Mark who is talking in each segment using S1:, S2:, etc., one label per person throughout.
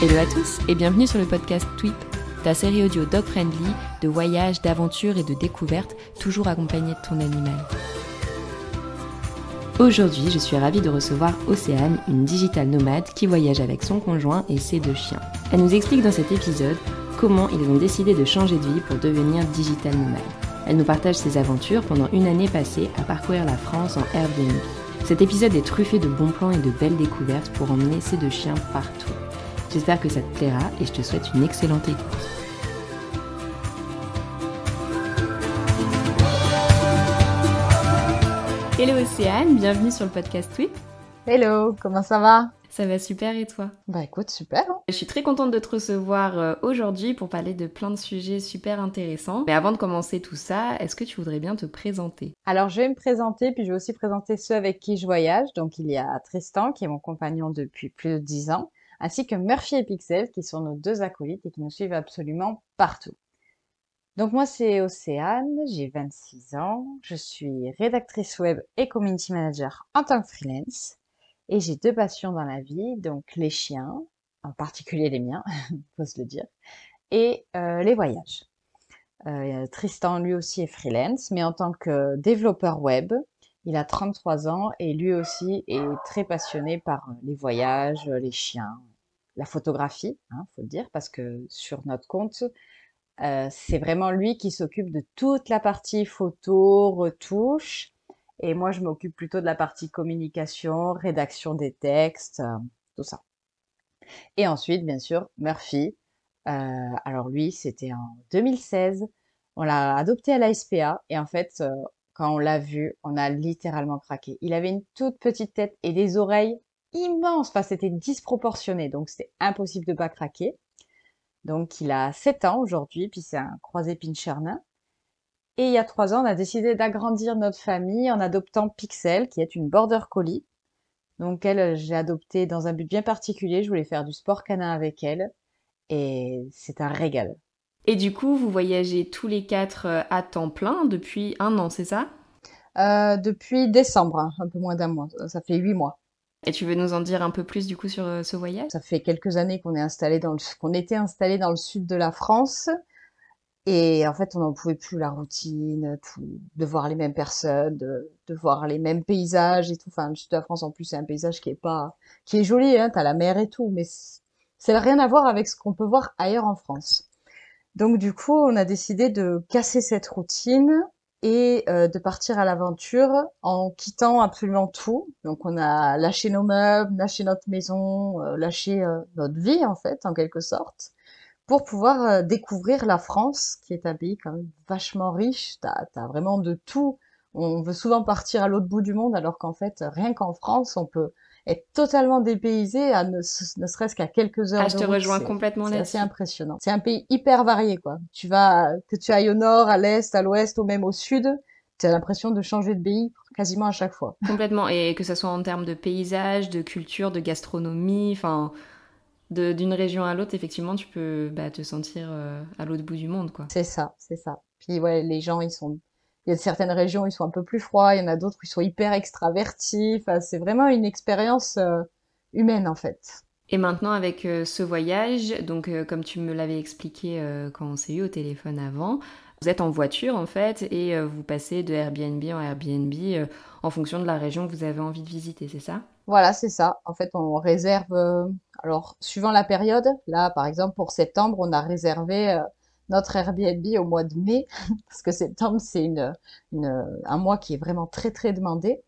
S1: Hello à tous et bienvenue sur le podcast Tweep, ta série audio dog friendly de voyages, d'aventures et de découvertes, toujours accompagnée de ton animal. Aujourd'hui, je suis ravie de recevoir Océane, une digital nomade qui voyage avec son conjoint et ses deux chiens. Elle nous explique dans cet épisode comment ils ont décidé de changer de vie pour devenir digital nomade. Elle nous partage ses aventures pendant une année passée à parcourir la France en Airbnb. Cet épisode est truffé de bons plans et de belles découvertes pour emmener ces deux chiens partout. J'espère que ça te plaira et je te souhaite une excellente écoute. Hello Océane, bienvenue sur le podcast Tweet.
S2: Hello, comment ça va?
S1: Ça va super et toi?
S2: Bah écoute, super. hein.
S1: Je suis très contente de te recevoir euh, aujourd'hui pour parler de plein de sujets super intéressants. Mais avant de commencer tout ça, est-ce que tu voudrais bien te présenter?
S2: Alors je vais me présenter, puis je vais aussi présenter ceux avec qui je voyage. Donc il y a Tristan, qui est mon compagnon depuis plus de 10 ans, ainsi que Murphy et Pixel, qui sont nos deux acolytes et qui nous suivent absolument partout. Donc moi c'est Océane, j'ai 26 ans, je suis rédactrice web et community manager en tant que freelance. Et j'ai deux passions dans la vie, donc les chiens, en particulier les miens, faut se le dire, et euh, les voyages. Euh, Tristan, lui aussi, est freelance, mais en tant que développeur web, il a 33 ans et lui aussi est très passionné par euh, les voyages, les chiens, la photographie, hein, faut le dire, parce que sur notre compte, c'est vraiment lui qui s'occupe de toute la partie photo, retouche, et moi, je m'occupe plutôt de la partie communication, rédaction des textes, euh, tout ça. Et ensuite, bien sûr, Murphy. Euh, alors lui, c'était en 2016. On l'a adopté à la SPA et en fait, euh, quand on l'a vu, on a littéralement craqué. Il avait une toute petite tête et des oreilles immenses. Enfin, c'était disproportionné, donc c'était impossible de pas craquer. Donc, il a 7 ans aujourd'hui, puis c'est un croisé pincher nain. Et il y a trois ans, on a décidé d'agrandir notre famille en adoptant Pixel, qui est une border collie. Donc elle, j'ai adopté dans un but bien particulier. Je voulais faire du sport canin avec elle. Et c'est un régal.
S1: Et du coup, vous voyagez tous les quatre euh, à temps plein depuis un an, c'est ça?
S2: Euh, depuis décembre, hein, un peu moins d'un mois. Ça fait huit mois.
S1: Et tu veux nous en dire un peu plus du coup sur euh, ce voyage?
S2: Ça fait quelques années qu'on est installé dans le, qu'on était installé dans le sud de la France. Et en fait, on n'en pouvait plus la routine, tout, de voir les mêmes personnes, de, de voir les mêmes paysages et tout. Enfin, le sud de la France, en plus, c'est un paysage qui est pas, qui est joli, hein, t'as la mer et tout, mais ça n'a rien à voir avec ce qu'on peut voir ailleurs en France. Donc, du coup, on a décidé de casser cette routine et euh, de partir à l'aventure en quittant absolument tout. Donc, on a lâché nos meubles, lâché notre maison, euh, lâché euh, notre vie, en fait, en quelque sorte pour pouvoir euh, découvrir la France, qui est un pays quand même vachement riche. T'as, t'as vraiment de tout. On veut souvent partir à l'autre bout du monde, alors qu'en fait, rien qu'en France, on peut être totalement dépaysé, à ne, ne serait-ce qu'à quelques heures
S1: Ah, je te
S2: route.
S1: rejoins
S2: C'est-
S1: complètement
S2: C'est
S1: là-dessus.
S2: assez impressionnant. C'est un pays hyper varié, quoi. Tu vas, que tu ailles au nord, à l'est, à l'ouest, ou même au sud, tu as l'impression de changer de pays quasiment à chaque fois.
S1: Complètement. Et que ce soit en termes de paysage, de culture, de gastronomie, enfin, d'une région à l'autre, effectivement, tu peux bah, te sentir euh, à l'autre bout du monde, quoi.
S2: C'est ça, c'est ça. Puis ouais, les gens, ils sont, il y a certaines régions, ils sont un peu plus froids, il y en a d'autres, ils sont hyper extravertis. Enfin, c'est vraiment une expérience euh, humaine en fait.
S1: Et maintenant, avec euh, ce voyage, donc comme tu me l'avais expliqué quand on s'est eu au téléphone avant, vous êtes en voiture en fait et vous passez de Airbnb en Airbnb en fonction de la région que vous avez envie de visiter, c'est ça?
S2: Voilà, c'est ça. En fait, on réserve, euh, alors suivant la période, là, par exemple, pour septembre, on a réservé euh, notre Airbnb au mois de mai, parce que septembre, c'est une, une, un mois qui est vraiment très, très demandé.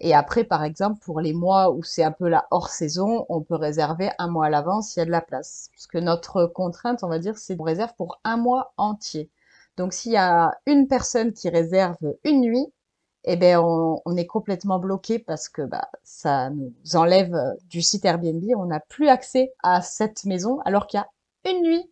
S2: Et après, par exemple, pour les mois où c'est un peu la hors saison, on peut réserver un mois à l'avance s'il y a de la place. Parce que notre contrainte, on va dire, c'est qu'on réserve pour un mois entier. Donc, s'il y a une personne qui réserve une nuit, eh ben on, est complètement bloqué parce que bah, ça nous enlève euh, du site Airbnb. On n'a plus accès à cette maison alors qu'il y a une nuit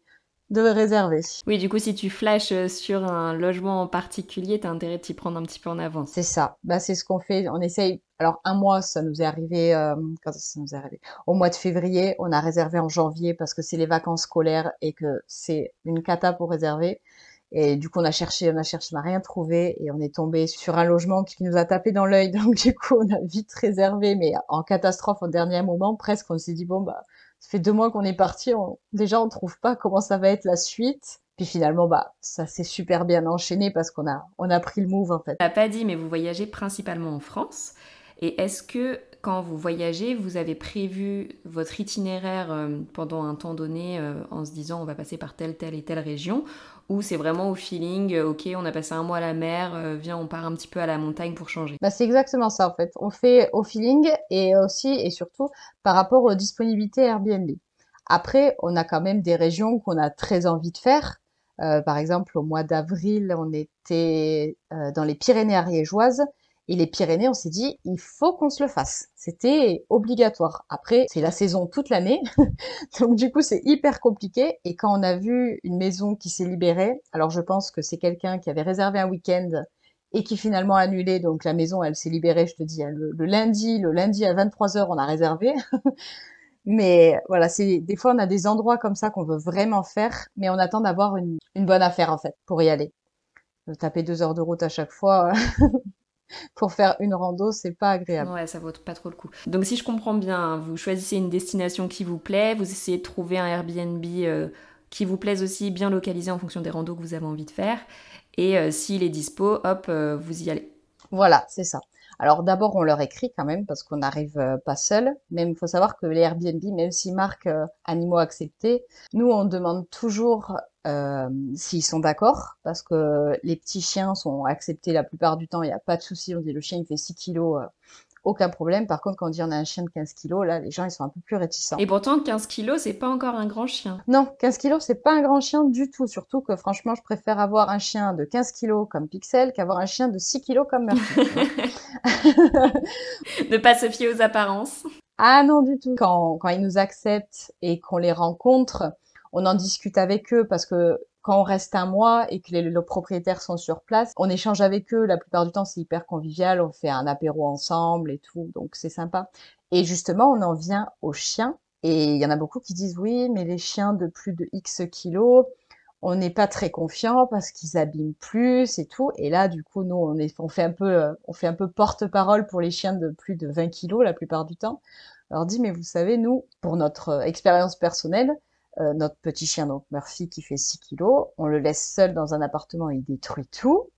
S2: de réserver.
S1: Oui, du coup, si tu flashes euh, sur un logement en particulier, tu as intérêt de t'y prendre un petit peu en avance.
S2: C'est ça. Bah, c'est ce qu'on fait. On essaye. Alors, un mois, ça nous est arrivé, euh, quand ça nous est arrivé? Au mois de février, on a réservé en janvier parce que c'est les vacances scolaires et que c'est une cata pour réserver. Et du coup, on a cherché, on a cherché, on n'a rien trouvé et on est tombé sur un logement qui nous a tapé dans l'œil. Donc, du coup, on a vite réservé, mais en catastrophe au dernier moment, presque, on s'est dit, bon, bah, ça fait deux mois qu'on est parti, déjà on trouve pas comment ça va être la suite. Puis finalement, bah, ça s'est super bien enchaîné parce qu'on a, on a pris le move en fait.
S1: Tu pas dit, mais vous voyagez principalement en France. Et est-ce que quand vous voyagez, vous avez prévu votre itinéraire euh, pendant un temps donné euh, en se disant on va passer par telle, telle et telle région? Ou c'est vraiment au feeling, euh, ok, on a passé un mois à la mer, viens, on part un petit peu à la montagne pour changer
S2: bah, C'est exactement ça en fait. On fait au feeling et aussi et surtout par rapport aux disponibilités Airbnb. Après, on a quand même des régions qu'on a très envie de faire. par exemple, au mois d'avril, on était dans les Pyrénées ariégeoises et les Pyrénées, on s'est dit, il faut qu'on se le fasse. C'était obligatoire. Après, c'est la saison toute l'année. Donc, du coup, c'est hyper compliqué. Et quand on a vu une maison qui s'est libérée, alors je pense que c'est quelqu'un qui avait réservé un week-end et qui finalement a annulé. Donc, la maison, elle s'est libérée, je te dis, le, lundi, le lundi à 23 heures, on a réservé. mais voilà, c'est, des fois, on a des endroits comme ça qu'on veut vraiment faire, mais on attend d'avoir une bonne affaire, en fait, pour y aller. Taper deux heures de route à chaque fois, pour faire une rando, c'est pas agréable.
S1: Ouais, ça vaut pas trop le coup. Donc si je comprends bien, vous choisissez une destination qui vous plaît, vous essayez de trouver un Airbnb euh, qui vous plaise aussi, bien localisé en fonction des randos que vous avez envie de faire. Et euh, s'il est dispo, hop, euh, vous y allez.
S2: Voilà, c'est ça. Alors d'abord, on leur écrit quand même parce qu'on n'arrive pas seul. Même il faut savoir que les Airbnb, même s'ils marquent animaux acceptés, nous on demande toujours euh, s'ils sont d'accord, parce que les petits chiens sont acceptés la plupart du temps, il n'y a pas de souci, on dit le chien il fait 6 kilos, euh, aucun problème. Par contre, quand on dit on a un chien de 15 kilos, là, les gens ils sont un peu plus réticents.
S1: Et pourtant, 15 kilos, c'est pas encore un grand chien.
S2: Non, 15 kilos, c'est pas un grand chien du tout. Surtout que franchement, je préfère avoir un chien de 15 kilos comme Pixel qu'avoir un chien de 6 kilos comme Murphy.
S1: ne pas se fier aux apparences.
S2: Ah non, du tout. Quand, quand ils nous acceptent et qu'on les rencontre, on en discute avec eux parce que quand on reste un mois et que les, propriétaires sont sur place, on échange avec eux. La plupart du temps, c'est hyper convivial. On fait un apéro ensemble et tout, donc c'est sympa. Et justement, on en vient aux chiens. Et il y en a beaucoup qui disent oui, mais les chiens de plus de X kilos, on n'est pas très confiant parce qu'ils abîment plus et tout. Et là, du coup, nous, on, on fait un peu, on fait un peu porte-parole pour les chiens de plus de 20 kilos la plupart du temps. Alors dit, mais vous savez, nous, pour notre expérience personnelle, euh, notre petit chien, donc Murphy, qui fait 6 kilos, on le laisse seul dans un appartement, il détruit tout.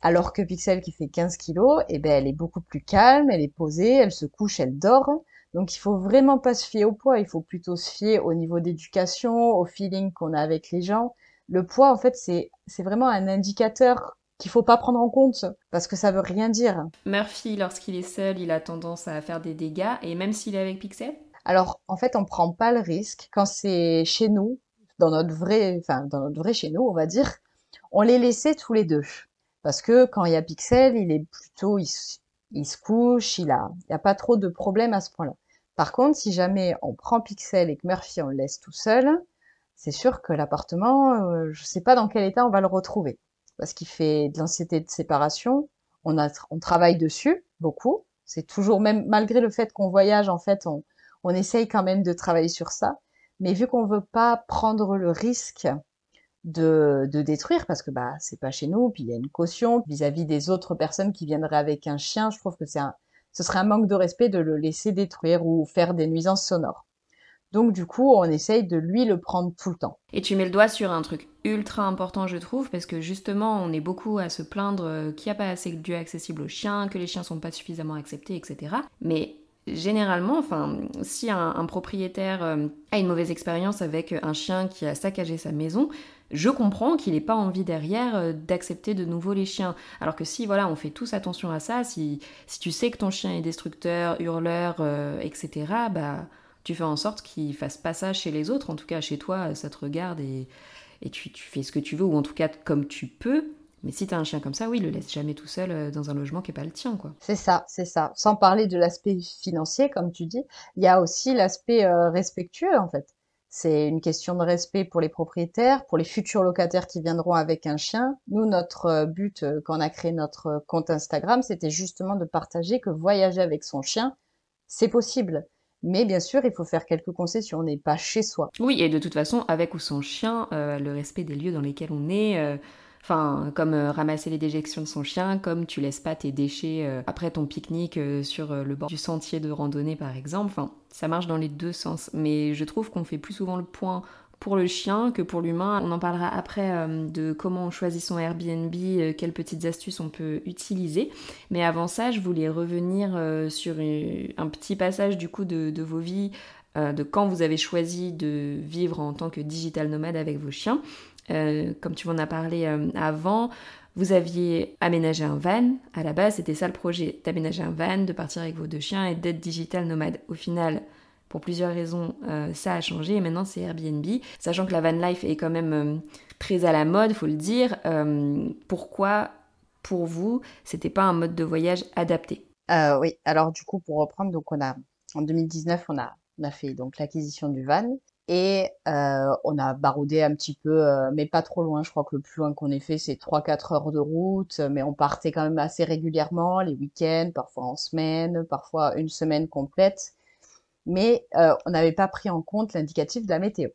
S2: Alors que Pixel, qui fait 15 kilos, eh ben, elle est beaucoup plus calme, elle est posée, elle se couche, elle dort. Donc il faut vraiment pas se fier au poids, il faut plutôt se fier au niveau d'éducation, au feeling qu'on a avec les gens. Le poids, en fait, c'est vraiment un indicateur qu'il faut pas prendre en compte parce que ça veut rien dire.
S1: Murphy, lorsqu'il est seul, il a tendance à faire des dégâts et même s'il est avec Pixel?
S2: Alors, en fait, on prend pas le risque quand c'est chez nous, dans notre vrai, enfin, dans notre vrai chez nous, on va dire, on les laissait tous les deux. Parce que quand il y a Pixel, il est plutôt, il, se couche, il a, il y a pas trop de problèmes à ce point-là. Par contre, si jamais on prend Pixel et que Murphy on le laisse tout seul, c'est sûr que l'appartement, euh, je sais pas dans quel état on va le retrouver. Parce qu'il fait de l'anxiété de séparation. On a, on travaille dessus beaucoup. C'est toujours même malgré le fait qu'on voyage, en fait, on, on essaye quand même de travailler sur ça. Mais vu qu'on veut pas prendre le risque de, de détruire, parce que bah c'est pas chez nous, puis il y a une caution vis-à-vis des autres personnes qui viendraient avec un chien, je trouve que un, ce serait un manque de respect de le laisser détruire ou faire des nuisances sonores. Donc du coup, on essaye de lui le prendre tout le temps.
S1: Et tu mets le doigt sur un truc ultra important, je trouve, parce que justement, on est beaucoup à se plaindre qu'il n'y a pas assez de lieux accessibles aux chiens, que les chiens sont pas suffisamment acceptés, etc. Mais généralement, enfin, si un, propriétaire euh, a une mauvaise expérience avec un chien qui a saccagé sa maison, je comprends qu'il n'ait pas envie derrière euh, d'accepter de nouveau les chiens. Alors que si, voilà, on fait tous attention à ça, si, si tu sais que ton chien est destructeur, hurleur, euh, etc., bah, tu fais en sorte qu'il fasse pas ça chez les autres. En tout cas, chez toi, ça te regarde et, et tu, tu fais ce que tu veux, ou en tout cas comme tu peux Mais si tu as un chien comme ça, oui, le laisse jamais tout seul euh, dans un logement qui n'est pas le tien, quoi.
S2: C'est ça, c'est ça. Sans parler de l'aspect financier, comme tu dis, il y a aussi l'aspect euh, respectueux, en fait. C'est une question de respect pour les propriétaires, pour les futurs locataires qui viendront avec un chien. Nous, notre euh, but quand on a créé notre compte Instagram, c'était justement de partager que voyager avec son chien, c'est possible. Mais bien sûr, il faut faire quelques concessions. On n'est pas chez soi.
S1: Oui, et de toute façon, avec ou sans chien, le respect des lieux dans lesquels on est, Enfin, comme euh, ramasser les déjections de son chien, comme tu laisses pas tes déchets euh, après ton pique-nique euh, sur le bord du sentier de randonnée par exemple. Enfin, ça marche dans les deux sens. Mais je trouve qu'on fait plus souvent le point pour le chien que pour l'humain. On en parlera après de comment on choisit son Airbnb, quelles petites astuces on peut utiliser. Mais avant ça, je voulais revenir sur un petit passage du coup de, de vos vies, de quand vous avez choisi de vivre en tant que digital nomade avec vos chiens. Euh, comme tu m'en as parlé euh, avant, vous aviez aménagé un van. À la base, c'était ça le projet, d'aménager un van, de partir avec vos deux chiens et d'être digital nomade. Au final, pour plusieurs raisons, euh, ça a changé et maintenant c'est Airbnb. Sachant que la van life est quand même très à la mode, faut le dire. pourquoi, pour vous, c'était pas un mode de voyage adapté?
S2: Oui, alors du coup, pour reprendre, donc en 2019, on a, on a fait donc l'acquisition du van. Et euh, on a baroudé un petit peu, euh, mais pas trop loin. Je crois que le plus loin qu'on ait fait, c'est 3-4 heures de route. Mais on partait quand même assez régulièrement, les week-ends, parfois en semaine, parfois une semaine complète. Mais euh, on n'avait pas pris en compte l'indicatif de la météo.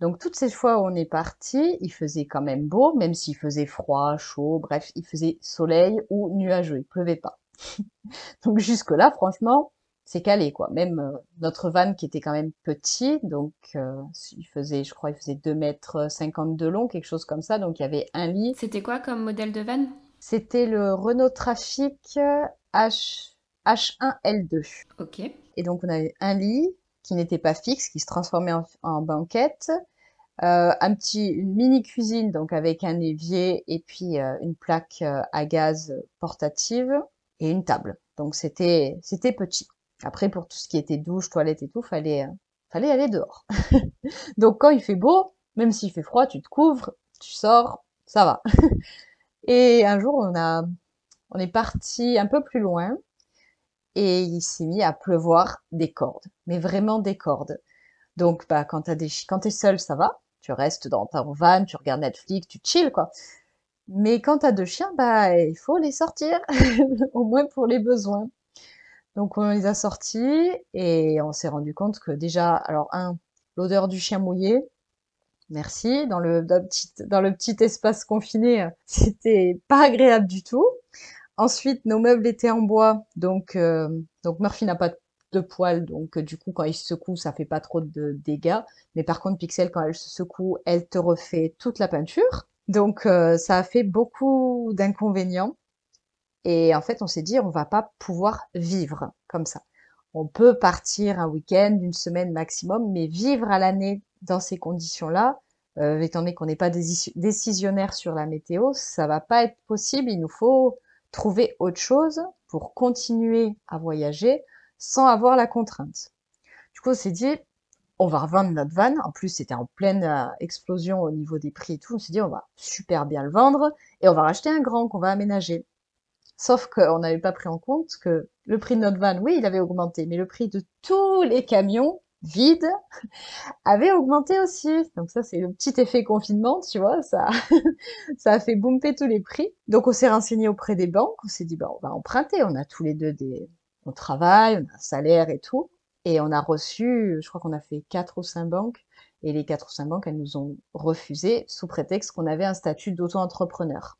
S2: Donc toutes ces fois où on est parti, il faisait quand même beau, même s'il faisait froid, chaud, bref, il faisait soleil ou nuageux, il pleuvait pas. Donc jusque-là, franchement, c'est calé quoi. Même euh, notre van qui était quand même petit, donc euh, il faisait, je crois, il faisait 2 mètres 50 de long, quelque chose comme ça. Donc il y avait un lit.
S1: C'était quoi comme modèle de van?
S2: C'était le Renault Trafic H H1L2.
S1: Ok.
S2: Et donc on avait un lit qui n'était pas fixe, qui se transformait en, banquette. Euh, un petit, une mini cuisine donc avec un évier et puis une plaque à gaz portative et une table. Donc c'était c'était petit. Après, pour tout ce qui était douche, toilette et tout, fallait, euh, fallait aller dehors. Donc quand il fait beau, même s'il fait froid, tu te couvres, tu sors, ça va. et un jour, on a, on est parti un peu plus loin et il s'est mis à pleuvoir des cordes, mais vraiment des cordes. Donc, bah, quand quand t'es seul, ça va. Tu restes dans ta van, tu regardes Netflix, tu chill, quoi. Mais quand t'as deux chiens, bah, il faut les sortir, au moins pour les besoins. Donc on les a sortis et on s'est rendu compte que déjà, alors un, l'odeur du chien mouillé, merci, dans le, dans le, petit, espace confiné, c'était pas agréable du tout. Ensuite, nos meubles étaient en bois, donc euh, donc Murphy n'a pas de poils, donc du coup quand il se secoue, ça fait pas trop de dégâts. Mais par contre, Pixel, quand elle se secoue, elle te refait toute la peinture. Donc euh, ça a fait beaucoup d'inconvénients. Et en fait, on s'est dit, on va pas pouvoir vivre comme ça. On peut partir un week-end, une semaine maximum, mais vivre à l'année dans ces conditions-là, euh, étant donné qu'on n'est pas décisionnaire sur la météo, ça va pas être possible. Il nous faut trouver autre chose pour continuer à voyager sans avoir la contrainte. Du coup, on s'est dit, on va revendre notre van. En plus, c'était en pleine euh, explosion au niveau des prix et tout. On s'est dit, on va super bien le vendre et on va racheter un grand qu'on va aménager. Sauf qu'on n'avait pas pris en compte que le prix de notre van, oui, il avait augmenté, mais le prix de tous les camions vides avait augmenté aussi. Donc ça, c'est le petit effet confinement, tu vois, ça, ça a fait boomper tous les prix. Donc on s'est renseigné auprès des banques, on s'est dit, bah, on va emprunter, on a tous les deux des, on travaille, on a un salaire et tout. Et on a reçu, je crois qu'on a fait quatre ou cinq banques, et les quatre ou cinq banques, elles nous ont refusé sous prétexte qu'on avait un statut d'auto-entrepreneur.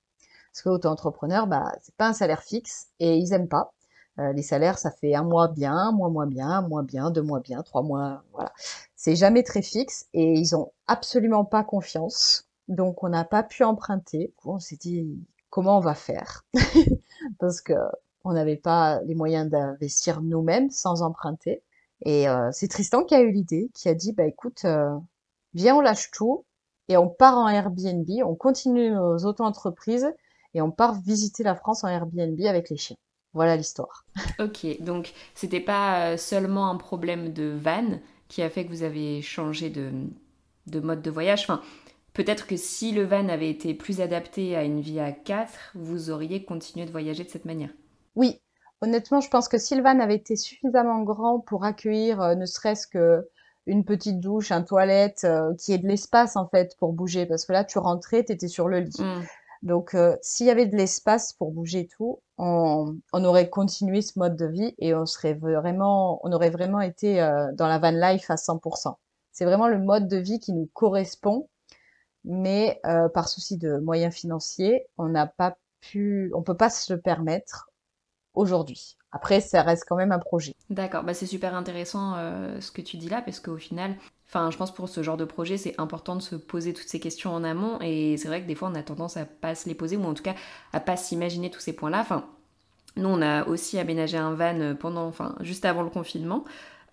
S2: Parce que auto-entrepreneur, bah, c'est pas un salaire fixe et ils aiment pas. Euh, les salaires, ça fait un mois bien, un mois moins bien, un mois bien, deux mois bien, trois mois, voilà. C'est jamais très fixe et ils ont absolument pas confiance. Donc on n'a pas pu emprunter. On s'est dit comment on va faire? Parce que on n'avait pas les moyens d'investir nous-mêmes sans emprunter. Et euh, c'est Tristan qui a eu l'idée, qui a dit bah écoute, euh, viens on lâche tout et on part en Airbnb, on continue nos auto-entreprises et on part visiter la France en Airbnb avec les chiens. Voilà l'histoire.
S1: ok, donc c'était pas euh, seulement un problème de van qui a fait que vous avez changé de, de mode de voyage. Enfin, peut-être que si le van avait été plus adapté à une vie à quatre, vous auriez continué de voyager de cette manière.
S2: Oui, honnêtement, je pense que si le van avait été suffisamment grand pour accueillir euh, ne serait-ce que une petite douche, un toilette, euh, qui ait de l'espace en fait pour bouger, parce que là tu rentrais, tu étais sur le lit. Mm. Donc euh, s'il y avait de l'espace pour bouger tout, on, aurait continué ce mode de vie et on serait vraiment, on aurait vraiment été dans la van life à 100%. C'est vraiment le mode de vie qui nous correspond mais euh, par souci de moyens financiers, on n'a pas pu, on peut pas se le permettre aujourd'hui. Après, ça reste quand même un projet.
S1: D'accord, bah c'est super intéressant euh, ce que tu dis là, parce qu'au final, enfin, je pense pour ce genre de projet, c'est important de se poser toutes ces questions en amont, et c'est vrai que des fois, on a tendance à pas se les poser, ou en tout cas à pas s'imaginer tous ces points-là. Enfin, nous, on a aussi aménagé un van pendant, enfin, juste avant le confinement.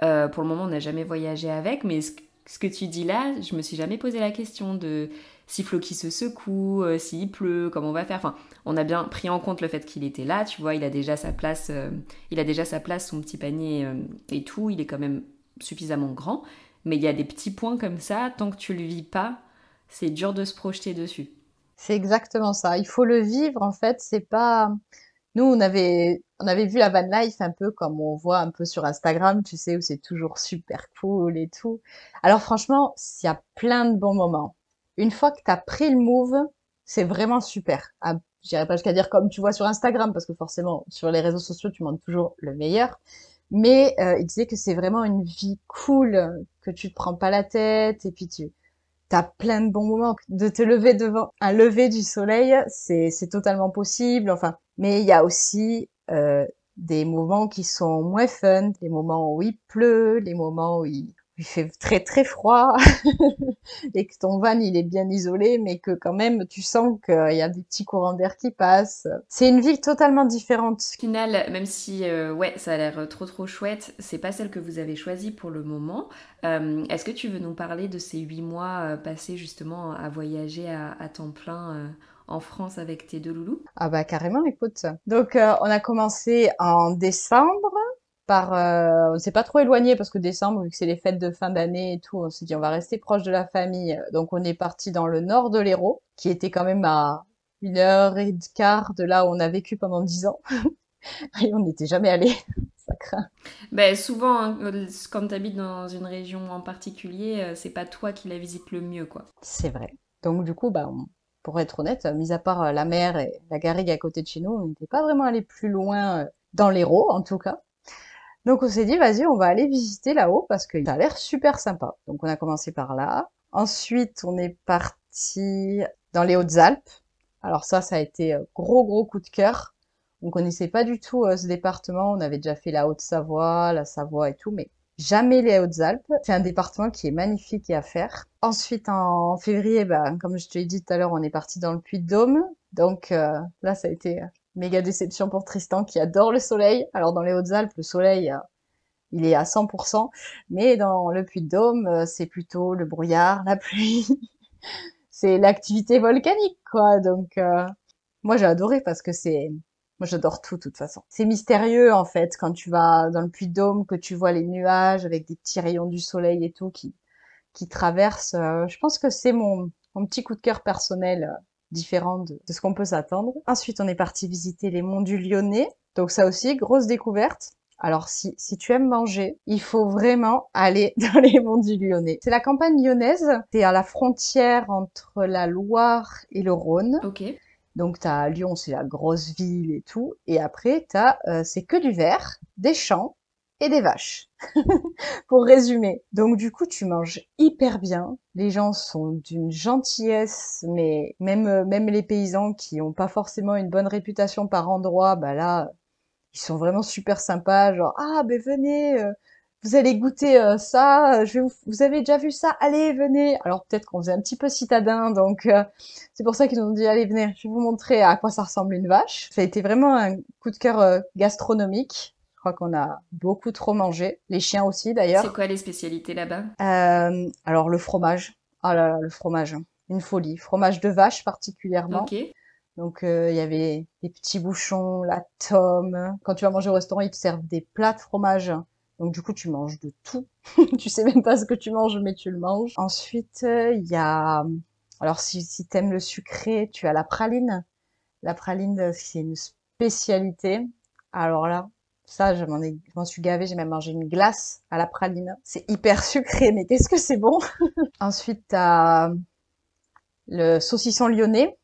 S1: Euh, pour le moment, on n'a jamais voyagé avec, mais ce que tu dis là, je me suis jamais posé la question de si Floki se secoue, euh, s'il pleut, comment on va faire. Enfin, on a bien pris en compte le fait qu'il était là, tu vois, il a déjà sa place, euh, il a déjà sa place, son petit panier et tout, il est quand même suffisamment grand. Mais il y a des petits points comme ça, tant que tu le vis pas, c'est dur de se projeter dessus.
S2: C'est exactement ça. Il faut le vivre en fait. C'est pas. Nous, on avait, on avait vu la van life un peu comme on voit un peu sur Instagram, tu sais, où c'est toujours super cool et tout. Alors franchement, il y a plein de bons moments. Une fois que tu as pris le move, c'est vraiment super. Ah, J'irai pas jusqu'à dire comme tu vois sur Instagram, parce que forcément, sur les réseaux sociaux, tu montres toujours le meilleur. Mais euh, il disait que c'est vraiment une vie cool, que tu te prends pas la tête, et puis tu as plein de bons moments. De te lever devant un lever du soleil, c'est totalement possible. Enfin, mais il y a aussi euh, des moments qui sont moins fun, des moments où il pleut, les moments où il, il fait très très froid et que ton van il est bien isolé mais que quand même tu sens qu'il y a des petits courants d'air qui passent. C'est une vie totalement différente.
S1: Au final, même si euh, ouais ça a l'air trop trop chouette, c'est pas celle que vous avez choisie pour le moment. Euh, est-ce que tu veux nous parler de ces huit mois euh, passés justement à voyager à, à temps plein en France avec tes deux loulous?
S2: Ah bah carrément, écoute. Donc on a commencé en décembre par euh, on s'est pas trop éloigné parce que décembre vu que c'est les fêtes de fin d'année et tout on s'est dit on va rester proche de la famille. Donc on est parti dans le nord de l'Hérault qui était quand même à une heure et quart de là où on a vécu pendant dix ans. Et on n'était jamais allé. Ça craint.
S1: Ben souvent hein, quand tu habites dans une région en particulier euh, c'est pas toi qui la visites le mieux quoi.
S2: C'est vrai. Donc du coup bah pour être honnête mis à part euh, la mer et la garrigue à côté de chez nous on n'était pas vraiment allé plus loin dans l'Hérault en tout cas donc on s'est dit, vas-y, on va aller visiter là-haut parce que ça a l'air super sympa. Donc on a commencé par là. Ensuite, on est parti dans les Hautes-Alpes. Alors ça, ça a été euh, gros, gros coup de cœur. On connaissait pas du tout euh, ce département. On avait déjà fait la Haute-Savoie, la Savoie et tout, mais jamais les Hautes-Alpes. C'est un département qui est magnifique et à faire. Ensuite, en février, bah, comme je te l'ai dit tout à l'heure, on est parti dans le Puy-de-Dôme. Donc euh, là, ça a été Méga déception pour Tristan qui adore le soleil. Alors dans les Hautes-Alpes, le soleil, euh, il est à 100%, mais dans le Puy-de-Dôme, euh, c'est plutôt le brouillard, la pluie. c'est l'activité volcanique, quoi. Donc euh, moi j'ai adoré parce que c'est moi j'adore tout de toute façon. C'est mystérieux en fait quand tu vas dans le Puy-de-Dôme que tu vois les nuages avec des petits rayons du soleil et tout qui qui traversent. je pense que c'est mon mon petit coup de cœur personnel différent de, ce qu'on peut s'attendre. Ensuite, on est parti visiter les monts du Lyonnais. Donc ça aussi, grosse découverte. Alors si, si tu aimes manger, il faut vraiment aller dans les monts du Lyonnais. C'est la campagne lyonnaise, c'est à la frontière entre la Loire et le Rhône.
S1: Ok.
S2: Donc t'as Lyon, c'est la grosse ville et tout. Et après, t'as, euh, c'est que du verre, des champs et des vaches. pour résumer. Donc du coup, tu manges hyper bien. Les gens sont d'une gentillesse, mais même même les paysans qui ont pas forcément une bonne réputation par endroit, bah là, ils sont vraiment super sympas. Genre ah ben venez, euh, vous allez goûter euh, ça. Vous, avez déjà vu ça Allez venez. Alors peut-être qu'on faisait un petit peu citadin, donc euh, c'est pour ça qu'ils ont dit allez venez, je vais vous montrer à quoi ça ressemble une vache. Ça a été vraiment un coup de cœur gastronomique crois qu'on a beaucoup trop mangé. Les chiens aussi, d'ailleurs.
S1: C'est quoi les spécialités là-bas?
S2: Euh, Alors, le fromage. Ah là là, le fromage. Une folie. Fromage de vache, particulièrement.
S1: Ok.
S2: Donc, euh, il y avait des petits bouchons, la tome. Quand tu vas manger au restaurant, ils te servent des plats de fromage. Donc, du coup, tu manges de tout. tu sais même pas ce que tu manges, mais tu le manges. Ensuite, euh, il y a Alors si, si t'aimes le sucré, tu as la praline. La praline, c'est une spécialité. Alors là, ça, je m'en suis gavée. J'ai même mangé une glace à la praline. C'est hyper sucré, mais qu'est-ce que c'est bon? Ensuite, t'as le saucisson lyonnais.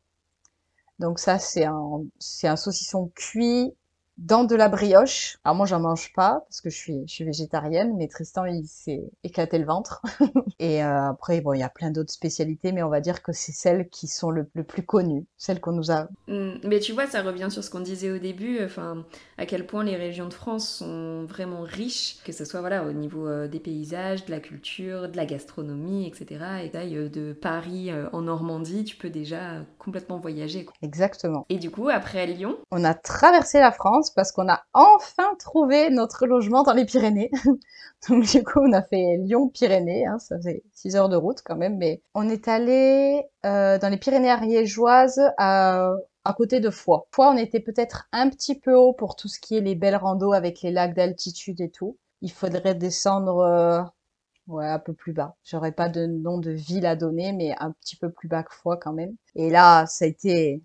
S2: Donc ça, c'est un, c'est un saucisson cuit dans de la brioche. Alors moi, j'en mange pas parce que je suis, je suis végétarienne, mais Tristan, il s'est éclaté le ventre. et euh, après, bon, il y a plein d'autres spécialités, mais on va dire que c'est celles qui sont le, le plus connues, celles qu'on nous a.
S1: Mm, mais tu vois, ça revient sur ce qu'on disait au début, enfin, à quel point les régions de France sont vraiment riches, que ce soit voilà au niveau euh, des paysages, de la culture, de la gastronomie, etc. Et taille euh, de Paris en Normandie, tu peux déjà complètement voyager. Quoi.
S2: Exactement.
S1: Et du coup, après Lyon,
S2: on a traversé la France parce qu'on a enfin trouvé notre logement dans les Pyrénées. Donc du coup, on a fait Lyon-Pyrénées, hein, ça faisait 6 heures de route quand même, mais on est allé euh, dans les Pyrénées ariégeoises à, côté de Foix. Foix, on était peut-être un petit peu haut pour tout ce qui est les belles randos avec les lacs d'altitude et tout. Il faudrait descendre euh, un peu plus bas. J'aurais pas de nom de ville à donner, mais un petit peu plus bas que Foix quand même. Et là, ça a été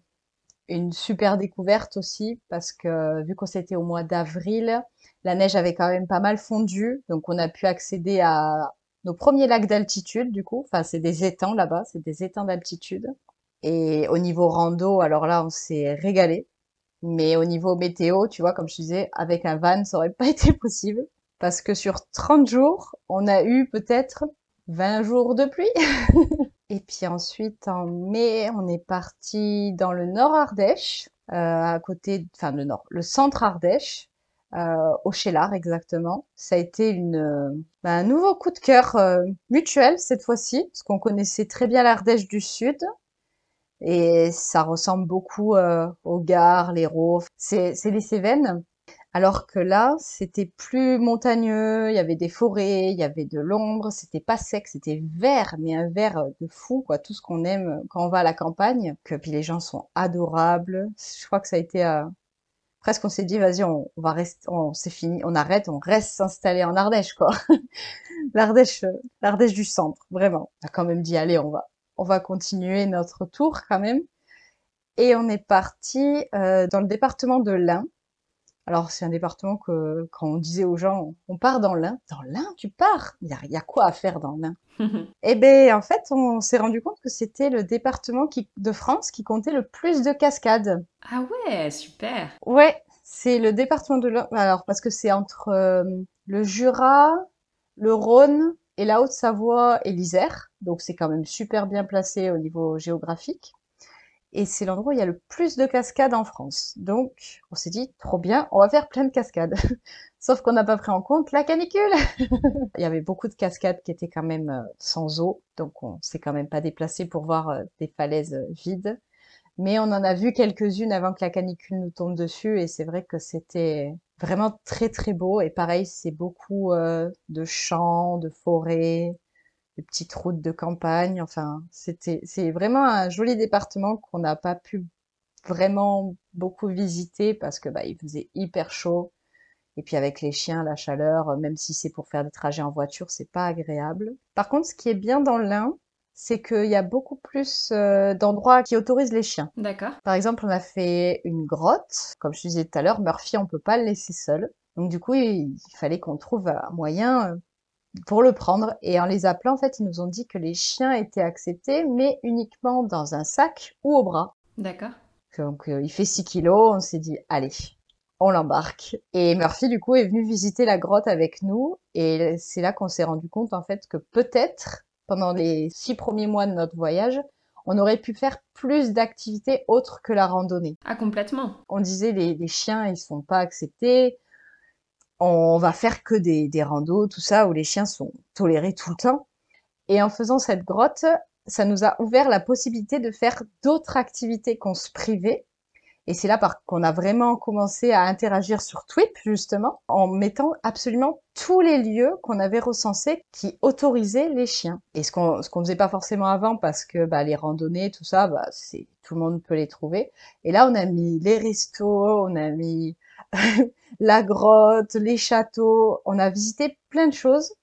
S2: une super découverte aussi parce que vu qu'on s'était au mois d'avril, la neige avait quand même pas mal fondu, donc on a pu accéder à nos premiers lacs d'altitude du coup. Enfin, c'est des étangs là-bas, c'est des étangs d'altitude. Et au niveau rando, alors là, on s'est régalé. Mais au niveau météo, tu vois, comme je disais, avec un van, ça aurait pas été possible. Parce que sur 30 jours, on a eu peut-être 20 jours de pluie. Et puis ensuite, en mai, on est parti dans le Nord Ardèche, euh, à côté, enfin le Nord, le Centre Ardèche, euh, au Chélar exactement. Ça a été une, euh, un nouveau coup de cœur euh, mutuel cette fois-ci, parce qu'on connaissait très bien l'Ardèche du Sud. Et ça ressemble beaucoup euh, aux gares, les Raux. C'est les Cévennes. Alors que là, c'était plus montagneux, il y avait des forêts, il y avait de l'ombre, c'était pas sec, c'était vert, mais un vert de fou, quoi, tout ce qu'on aime quand on va à la campagne. Que, puis les gens sont adorables. Je crois que ça a été euh, presque on s'est dit vas-y, on, va rester, on c'est fini, on arrête, on reste s'installer en Ardèche, quoi. L'Ardèche, l'Ardèche du centre, vraiment. On a quand même dit allez, on va, on va continuer notre tour quand même. Et on est parti euh, dans le département de l'Ain alors, c'est un département que, quand on disait aux gens, on part dans l'Ain. Dans l'Ain, tu pars? Il y, a, quoi à faire dans l'Ain? Eh bien, en fait, on s'est rendu compte que c'était le département qui, de France qui comptait le plus de cascades.
S1: Ah ouais, super
S2: Ouais, c'est le département de l'Ain. Alors, parce que c'est entre euh, le Jura, le Rhône et la Haute-Savoie et l'Isère. Donc, c'est quand même super bien placé au niveau géographique et c'est l'endroit où il y a le plus de cascades en France. Donc, on s'est dit, trop bien, on va faire plein de cascades. Sauf qu'on n'a pas pris en compte la canicule. il y avait beaucoup de cascades qui étaient quand même euh, sans eau, donc on s'est quand même pas déplacé pour voir euh, des falaises euh, vides. Mais on en a vu quelques-unes avant que la canicule nous tombe dessus, et c'est vrai que c'était vraiment très très beau. Et pareil, c'est beaucoup de champs, de forêts, des petites routes de campagne. Enfin, c'était, c'est vraiment un joli département qu'on n'a pas pu vraiment beaucoup visiter parce que bah, il faisait hyper chaud. Et puis avec les chiens, la chaleur, même si c'est pour faire des trajets en voiture, c'est pas agréable. Par contre, ce qui est bien dans l'Ain, c'est qu'il y a beaucoup plus euh, d'endroits qui autorisent les chiens.
S1: D'accord.
S2: Par exemple, on a fait une grotte. Comme je disais tout à l'heure, Murphy, on peut pas le laisser seul. Donc du coup, il, il fallait qu'on trouve un moyen euh, pour le prendre. Et en les appelant, en fait, ils nous ont dit que les chiens étaient acceptés, mais uniquement dans un sac ou au bras.
S1: D'accord.
S2: Donc, euh, il fait 6 kilos. On s'est dit, allez, on l'embarque. Et Murphy, du coup, est venu visiter la grotte avec nous. Et c'est là qu'on s'est rendu compte, en fait, que peut-être, pendant les six premiers mois de notre voyage, on aurait pu faire plus d'activités autres que la randonnée.
S1: Ah, complètement.
S2: On disait, les, les chiens, ils sont pas acceptés on va faire que des, des randos, tout ça, où les chiens sont tolérés tout le temps. Et en faisant cette grotte, ça nous a ouvert la possibilité de faire d'autres activités qu'on se privait. Et c'est là qu'on a vraiment commencé à interagir sur Twip, justement, en mettant absolument tous les lieux qu'on avait recensés qui autorisaient les chiens. Et ce qu'on qu'on faisait pas forcément avant, parce que bah, les randonnées, tout ça, bah, c'est tout le monde peut les trouver. Et là, on a mis les restos, on a mis la grotte, les châteaux. On a visité plein de choses.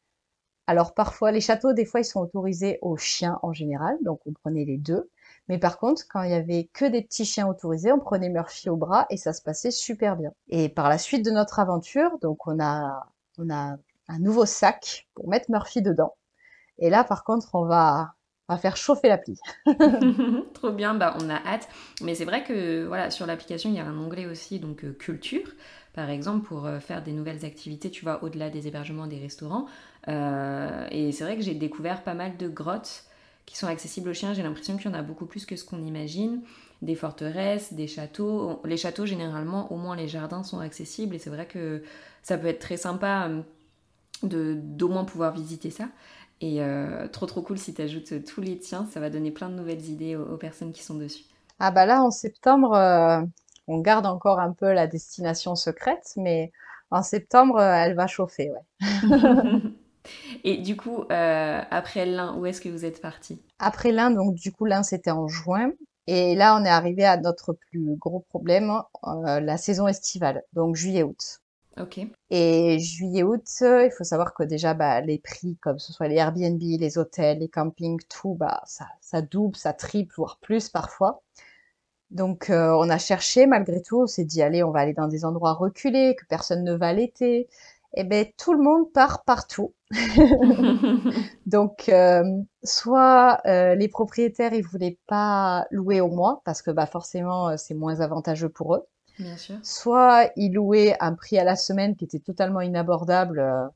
S2: Alors parfois, les châteaux, des fois, ils sont autorisés aux chiens en général, donc on prenait les deux. Mais par contre, quand il y avait que des petits chiens autorisés, on prenait Murphy au bras et ça se passait super bien. Et par la suite de notre aventure, donc on a, on a un nouveau sac pour mettre Murphy dedans. Et là, par contre, on va, on va faire chauffer l'appli.
S1: Trop bien, bah on a hâte. Mais c'est vrai que voilà, sur l'application, il y a un onglet aussi, donc euh, culture, par exemple, pour euh, faire des nouvelles activités, tu vois, au-delà des hébergements, des restaurants. Euh, et c'est vrai que j'ai découvert pas mal de grottes qui sont accessibles aux chiens. J'ai l'impression qu'il y en a beaucoup plus que ce qu'on imagine. Des forteresses, des châteaux. Les châteaux, généralement, au moins les jardins sont accessibles. Et c'est vrai que ça peut être très sympa d'au moins pouvoir visiter ça. Et euh, trop trop cool si tu ajoutes tous les tiens, ça va donner plein de nouvelles idées aux, personnes qui sont dessus.
S2: Ah bah là en septembre, euh, on garde encore un peu la destination secrète, mais en septembre, euh, elle va chauffer, ouais.
S1: Et du coup, après l'Ain, où est-ce que vous êtes parti
S2: Après l'Ain, donc du coup l'Ain c'était en juin. Et là, on est arrivé à notre plus gros problème, la saison estivale, donc juillet-août. Et juillet-août, il faut savoir que déjà, bah, les prix, comme ce soit les Airbnb, les hôtels, les campings, tout, bah, ça, ça double, ça triple, voire plus parfois. Donc, euh, on a cherché malgré tout, on s'est dit, allez, on va aller dans des endroits reculés, que personne ne va l'été. Et eh ben, tout le monde part partout. Donc, euh, soit euh, les propriétaires, ils voulaient pas louer au mois parce que bah forcément, c'est moins avantageux pour eux. Soit ils louaient un prix à la semaine qui était totalement inabordable euh,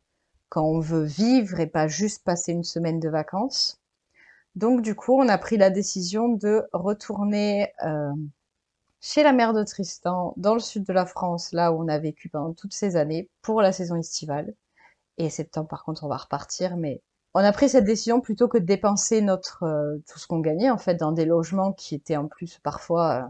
S2: quand on veut vivre et pas juste passer une semaine de vacances. Donc du coup, on a pris la décision de retourner euh, chez la mère de Tristan, dans le sud de la France, là où on a vécu pendant toutes ces années, pour la saison estivale. Et septembre, par contre, on va repartir, mais on a pris cette décision plutôt que de dépenser notre euh, tout ce qu'on gagnait en fait dans des logements qui étaient en plus parfois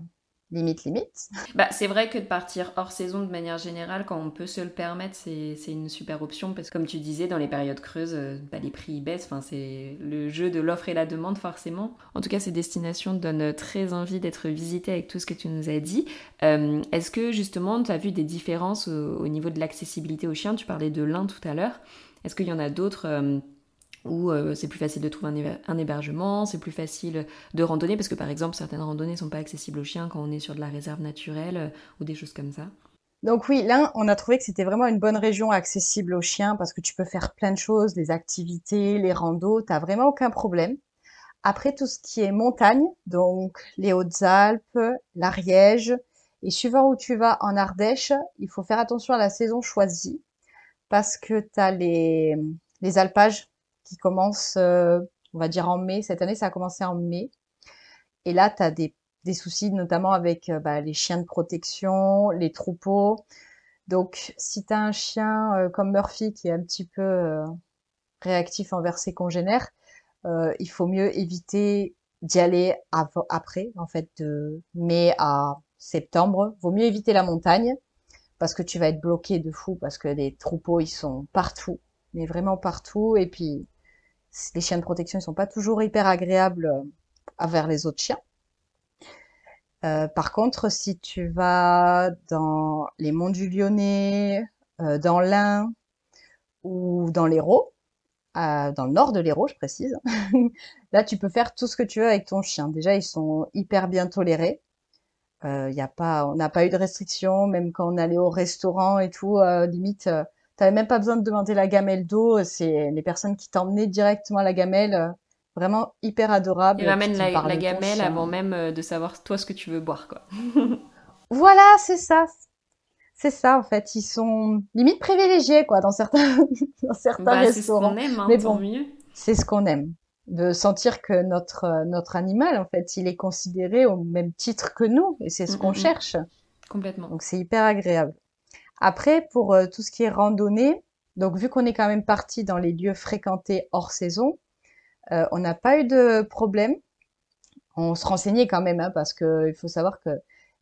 S2: limite limite.
S1: Bah, c'est vrai que de partir hors saison de manière générale, quand on peut se le permettre, c'est une super option parce que comme tu disais, dans les périodes creuses, euh, bah, les prix baissent. Enfin, c'est le jeu de l'offre et la demande forcément. En tout cas, ces destinations donnent très envie d'être visitées avec tout ce que tu nous as dit. Euh, est-ce que justement, tu as vu des différences au, niveau de l'accessibilité aux chiens? Tu parlais de l'un tout à l'heure. Est-ce qu'il y en a d'autres euh, où euh, c'est plus facile de trouver un, hébergement, c'est plus facile de randonner, parce que par exemple certaines randonnées ne sont pas accessibles aux chiens quand on est sur de la réserve naturelle euh, ou des choses comme ça.
S2: Donc oui, là, on a trouvé que c'était vraiment une bonne région accessible aux chiens parce que tu peux faire plein de choses, les activités, les randos, t'as vraiment aucun problème. Après, tout ce qui est montagne, donc les Hautes-Alpes, l'Ariège, et suivant où tu vas en Ardèche, il faut faire attention à la saison choisie parce que tu as les, les alpages qui commence, euh, on va dire en mai. Cette année, ça a commencé en mai. Et là, tu as des, soucis, notamment avec euh, bah, les chiens de protection, les troupeaux. Donc, si tu as un chien euh, comme Murphy qui est un petit peu réactif envers ses congénères, il faut mieux éviter d'y aller après, en fait, de mai à septembre. Vaut mieux éviter la montagne parce que tu vas être bloqué de fou parce que les troupeaux, ils sont partout, mais vraiment partout. Et puis, les chiens de protection ne sont pas toujours hyper agréables euh, envers les autres chiens. Euh, par contre, si tu vas dans les monts du Lyonnais, euh, dans l'Ain ou dans l'Hérault, dans le nord de l'Hérault, je précise, là tu peux faire tout ce que tu veux avec ton chien. Déjà, ils sont hyper bien tolérés. on n'a pas eu de restrictions, même quand on allait au restaurant et tout, limite T'avais même pas besoin de demander la gamelle d'eau. C'est les personnes qui t'emmenaient directement la gamelle. Vraiment hyper adorable.
S1: Ils ramènent la, gamelle avant même euh, de savoir toi ce que tu veux boire, quoi.
S2: voilà, c'est ça. C'est ça, en fait. Ils sont limite privilégiés, quoi, dans certains, dans certains bah, restaurants.
S1: C'est ce qu'on aime, hein, Mais bon, mieux.
S2: C'est ce qu'on aime. De sentir que notre, euh, notre animal, en fait, il est considéré au même titre que nous. Et c'est ce mm, qu'on mm, mm. cherche.
S1: Complètement.
S2: Donc, c'est hyper agréable. Après, pour euh, tout ce qui est randonnée, donc vu qu'on est quand même parti dans les lieux fréquentés hors saison, euh, on n'a pas eu de problème. On se renseignait quand même, hein, parce qu'il faut savoir que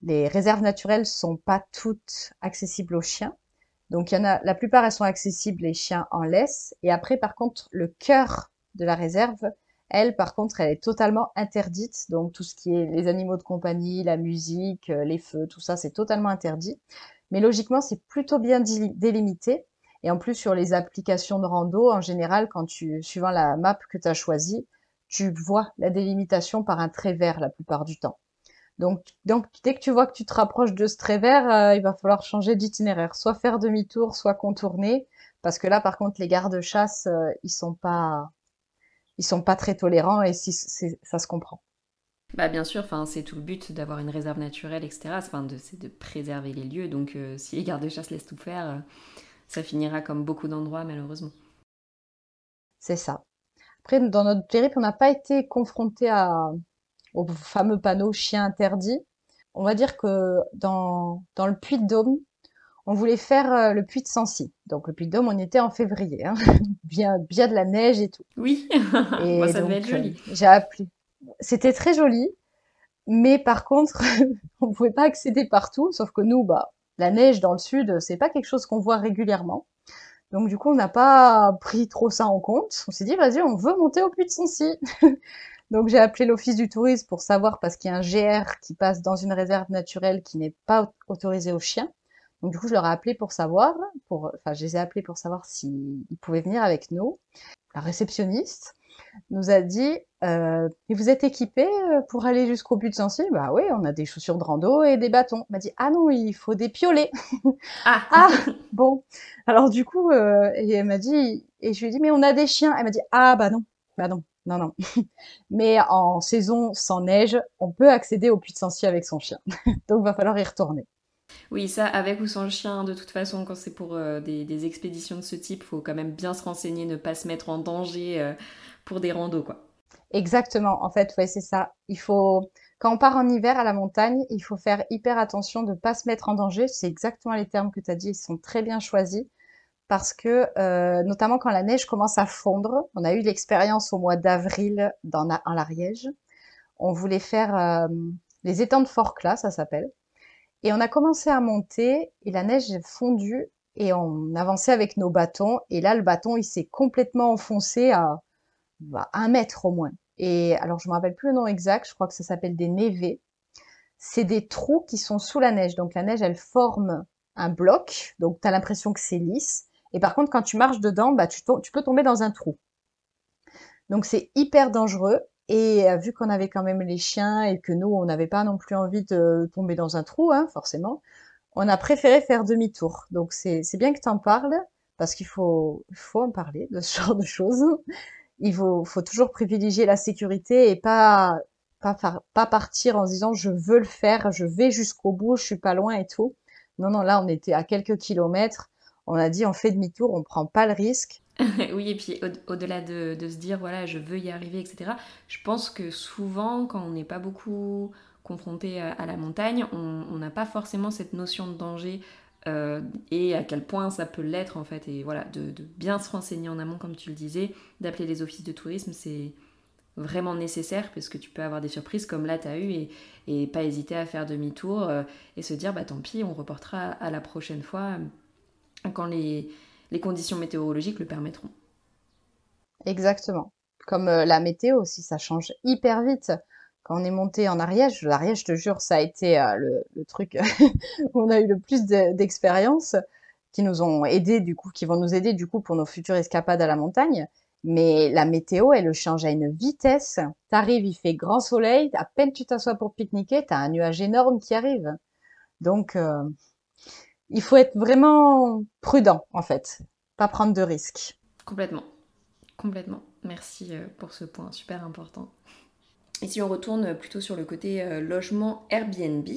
S2: les réserves naturelles sont pas toutes accessibles aux chiens. Donc il y en a, la plupart elles sont accessibles les chiens en laisse. Et après, par contre, le cœur de la réserve, elle, par contre, elle est totalement interdite. Donc tout ce qui est les animaux de compagnie, la musique, euh, les feux, tout ça, c'est totalement interdit. Mais logiquement, c'est plutôt bien délimité. Et en plus, sur les applications de rando, en général, quand tu, suivant la map que tu as choisie, tu vois la délimitation par un trait vert la plupart du temps. Donc, dès que tu vois que tu te rapproches de ce trait vert, euh, il va falloir changer d'itinéraire, soit faire demi-tour, soit contourner, parce que là, par contre, les gardes-chasse, euh, ils sont sont pas très tolérants et ça se comprend.
S1: Bah bien sûr, c'est tout le but d'avoir une réserve naturelle, etc. C'est de préserver les lieux. Donc euh, si les gardes-chasse laissent tout faire, ça finira comme beaucoup d'endroits malheureusement.
S2: C'est ça. Après, dans notre périple, on n'a pas été confronté à, au fameux panneau chien interdit. On va dire que dans, dans le Puy de Dôme, on voulait faire euh, le Puy de Sancy. Donc le Puy de Dôme, on était en février, hein. bien, bien de la neige et tout.
S1: Oui, et ça devait être joli.
S2: Euh, j'ai appelé. C'était très joli, mais par contre, on pouvait pas accéder partout, sauf que nous, bah, la neige dans le sud, c'est pas quelque chose qu'on voit régulièrement. Donc du coup, on n'a pas pris trop ça en compte. On s'est dit, vas-y, on veut monter au Puy de Sancy. Donc j'ai appelé l'office du tourisme pour savoir parce qu'il y a un GR qui passe dans une réserve naturelle qui n'est pas autorisée aux chiens. Donc du coup je leur ai appelé pour savoir, pour, enfin je les ai appelés pour savoir s'ils pouvaient venir avec nous. La réceptionniste nous a dit euh, et vous êtes équipés euh, pour aller jusqu'au but de Sancy Bah oui, on a des chaussures de rando et des bâtons. Elle m'a dit ah non, il faut des piolets.
S1: Ah,
S2: ah bon. Alors du coup, euh, et elle m'a dit et je lui ai dit mais on a des chiens. Elle m'a dit ah bah non, bah non non, non. Mais en saison sans neige, on peut accéder au puits de Sancy avec son chien. Donc, il va falloir y retourner.
S1: Oui, ça, avec ou sans chien, de toute façon, quand c'est pour euh, des, expéditions de ce type, il faut quand même bien se renseigner, ne pas se mettre en danger euh, pour des randos, quoi.
S2: Exactement. En fait, ouais, c'est ça. Il faut, quand on part en hiver à la montagne, il faut faire hyper attention de ne pas se mettre en danger. C'est exactement les termes que tu as dit, ils sont très bien choisis parce que euh, notamment quand la neige commence à fondre, on a eu l'expérience au mois d'avril dans en l'Ariège. On voulait faire euh, les étangs de Fort-Clas, ça s'appelle. Et on a commencé à monter et la neige a fondu et on avançait avec nos bâtons. Et là, le bâton, il s'est complètement enfoncé à, bah, un mètre au moins. Et alors, je me rappelle plus le nom exact. Je crois que ça s'appelle des névés. C'est des trous qui sont sous la neige. Donc la neige, elle forme un bloc. Donc tu as l'impression que c'est lisse. Et par contre, quand tu marches dedans, bah, tu, peux tomber dans un trou. Donc c'est hyper dangereux. Et euh, vu qu'on avait quand même les chiens et que nous, on n'avait pas non plus envie de tomber dans un trou, hein, forcément, on a préféré faire demi-tour. Donc c'est bien que tu en parles, parce qu'il faut, faut en parler de ce genre de choses. Il faut, toujours privilégier la sécurité et pas, pas, pas partir en se disant je veux le faire, je vais jusqu'au bout, je suis pas loin et tout. Non, non, là on était à quelques kilomètres on a dit on fait demi-tour, on prend pas le risque.
S1: oui, et puis au-delà de, se dire voilà, je veux y arriver, etc., je pense que souvent, quand on n'est pas beaucoup confronté à, la montagne, on n'a pas forcément cette notion de danger euh, et à quel point ça peut l'être en fait. Et voilà, de, bien se renseigner en amont, comme tu le disais, d'appeler les offices de tourisme, c'est vraiment nécessaire parce que tu peux avoir des surprises comme là tu as eu et, pas hésiter à faire demi-tour euh, et se dire bah tant pis, on reportera à la prochaine fois quand les, conditions météorologiques le permettront.
S2: Exactement. Comme euh, la météo aussi, ça change hyper vite. Quand on est monté en Ariège, l'Ariège, je te jure, ça a été euh, le, truc où on a eu le plus d'expérience, qui nous ont aidé du coup, qui vont nous aider du coup pour nos futures escapades à la montagne. Mais la météo, elle change à une vitesse. T'arrives, il fait grand soleil, à peine tu t'assois pour pique-niquer, t'as un nuage énorme qui arrive. Donc, euh, il faut être vraiment prudent, en fait. Pas prendre de risques.
S1: Complètement. Complètement. Merci euh, pour ce point super important. Et si on retourne plutôt sur le côté euh, logement Airbnb,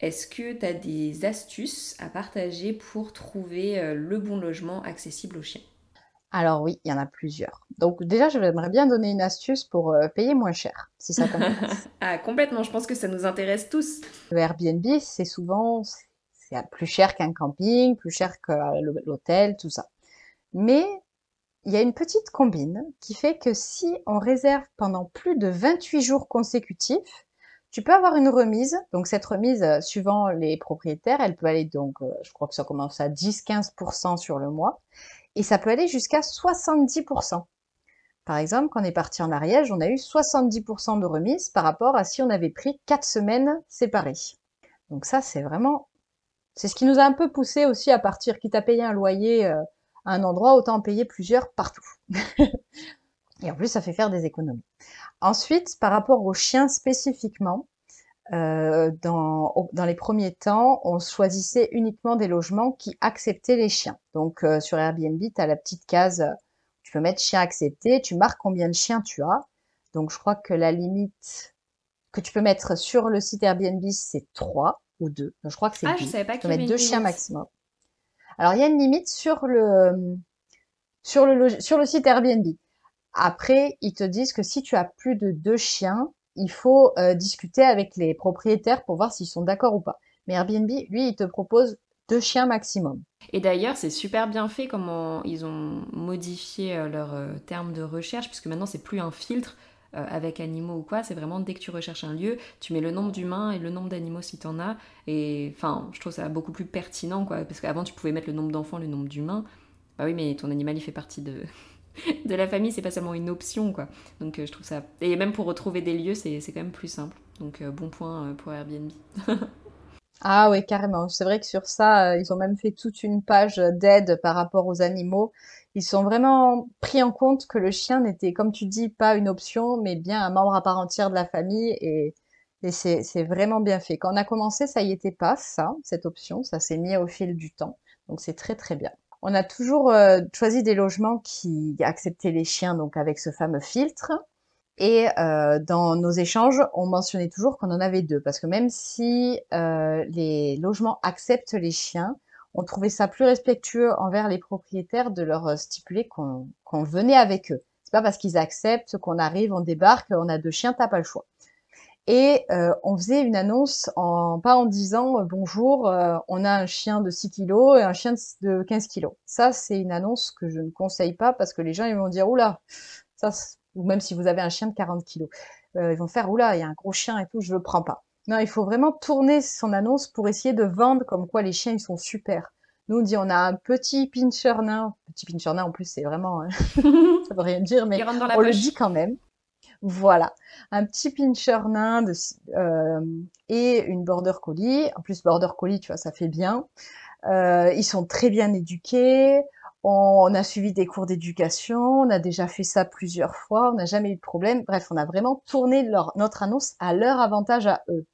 S1: est-ce que tu as des astuces à partager pour trouver euh, le bon logement accessible aux chiens?
S2: Alors oui, il y en a plusieurs. Donc déjà, j'aimerais bien donner une astuce pour payer moins cher, si ça t'intéresse.
S1: ah, complètement, je pense que ça nous intéresse tous.
S2: Le Airbnb, c'est souvent plus cher qu'un camping, plus cher que l'hôtel, tout ça. Mais il y a une petite combine qui fait que si on réserve pendant plus de 28 jours consécutifs, tu peux avoir une remise. Donc cette remise, euh, suivant les propriétaires, elle peut aller donc, euh, je crois que ça commence à 10-15% sur le mois, et ça peut aller jusqu'à 70%. Par exemple, quand on est parti en Ariège, on a eu 70% de remise par rapport à si on avait pris 4 semaines séparées. Donc ça, c'est vraiment c'est ce qui nous a un peu poussé aussi à partir, quitte à payer un loyer euh, à un endroit, autant en payer plusieurs partout. Et en plus, ça fait faire des économies. Ensuite, par rapport aux chiens spécifiquement, euh, dans, dans, les premiers temps, on choisissait uniquement des logements qui acceptaient les chiens. Donc euh, sur Airbnb, tu as la petite case, tu peux mettre chien accepté, tu marques combien de chiens tu as. Donc je crois que la limite que tu peux mettre sur le site Airbnb, c'est 3 ou 2. je crois que c'est
S1: ah, Je savais pas
S2: deux chiens maximum. Alors il y a une limite sur le sur sur le site Airbnb. Après, ils te disent que si tu as plus de deux chiens, il faut euh, discuter avec les propriétaires pour voir s'ils sont d'accord ou pas. Mais Airbnb, lui, il te propose deux chiens maximum.
S1: Et d'ailleurs, c'est super bien fait comment ils ont modifié euh, leurs euh, termes de recherche, puisque maintenant, c'est plus un filtre avec animaux ou quoi, c'est vraiment dès que tu recherches un lieu, tu mets le nombre d'humains et le nombre d'animaux si tu en as. Et enfin, je trouve ça beaucoup plus pertinent, quoi, parce qu'avant, tu pouvais mettre le nombre d'enfants, le nombre d'humains. Bah oui, mais ton animal, il fait partie de, de la famille, c'est pas seulement une option, quoi. Donc euh, je trouve ça. Et même pour retrouver des lieux, c'est quand même plus simple. Donc euh, bon point euh, pour Airbnb.
S2: ah oui, carrément. C'est vrai que sur ça, ils ont même fait toute une page d'aide par rapport aux animaux. Ils sont vraiment pris en compte que le chien n'était, comme tu dis, pas une option, mais bien un membre à part entière de la famille. Et, c'est vraiment bien fait. Quand on a commencé, ça y était pas, ça, cette option. Ça s'est mis au fil du temps. Donc c'est très très bien. On a toujours euh, choisi des logements qui acceptaient les chiens, donc avec ce fameux filtre. Et euh, dans nos échanges, on mentionnait toujours qu'on en avait deux, parce que même si euh, les logements acceptent les chiens, on trouvait ça plus respectueux envers les propriétaires de leur stipuler qu'on venait avec eux. C'est pas parce qu'ils acceptent qu'on arrive, on débarque, on a deux chiens, t'as pas le choix. Et euh, on faisait une annonce, en, pas en disant euh, bonjour, euh, on a un chien de 6 kilos et un chien de 15 kilos. Ça, c'est une annonce que je ne conseille pas parce que les gens ils vont dire oula, ça, ou même si vous avez un chien de 40 kilos, ils vont faire oula, il y a un gros chien et tout, je le prends pas. Non, il faut vraiment tourner son annonce pour essayer de vendre comme quoi les chiens ils sont super. Nous on dit on a un petit pincher nain, petit pincher nain en plus c'est vraiment, ça veut rien dire, mais on le dit quand même. Voilà, un petit pincher nain de, euh, et une border collie. En plus, border collie, tu vois, ça fait bien. Euh, ils sont très bien éduqués. On, a suivi des cours d'éducation. On a déjà fait ça plusieurs fois. On n'a jamais eu de problème. Bref, on a vraiment tourné leur, notre annonce à leur avantage à eux.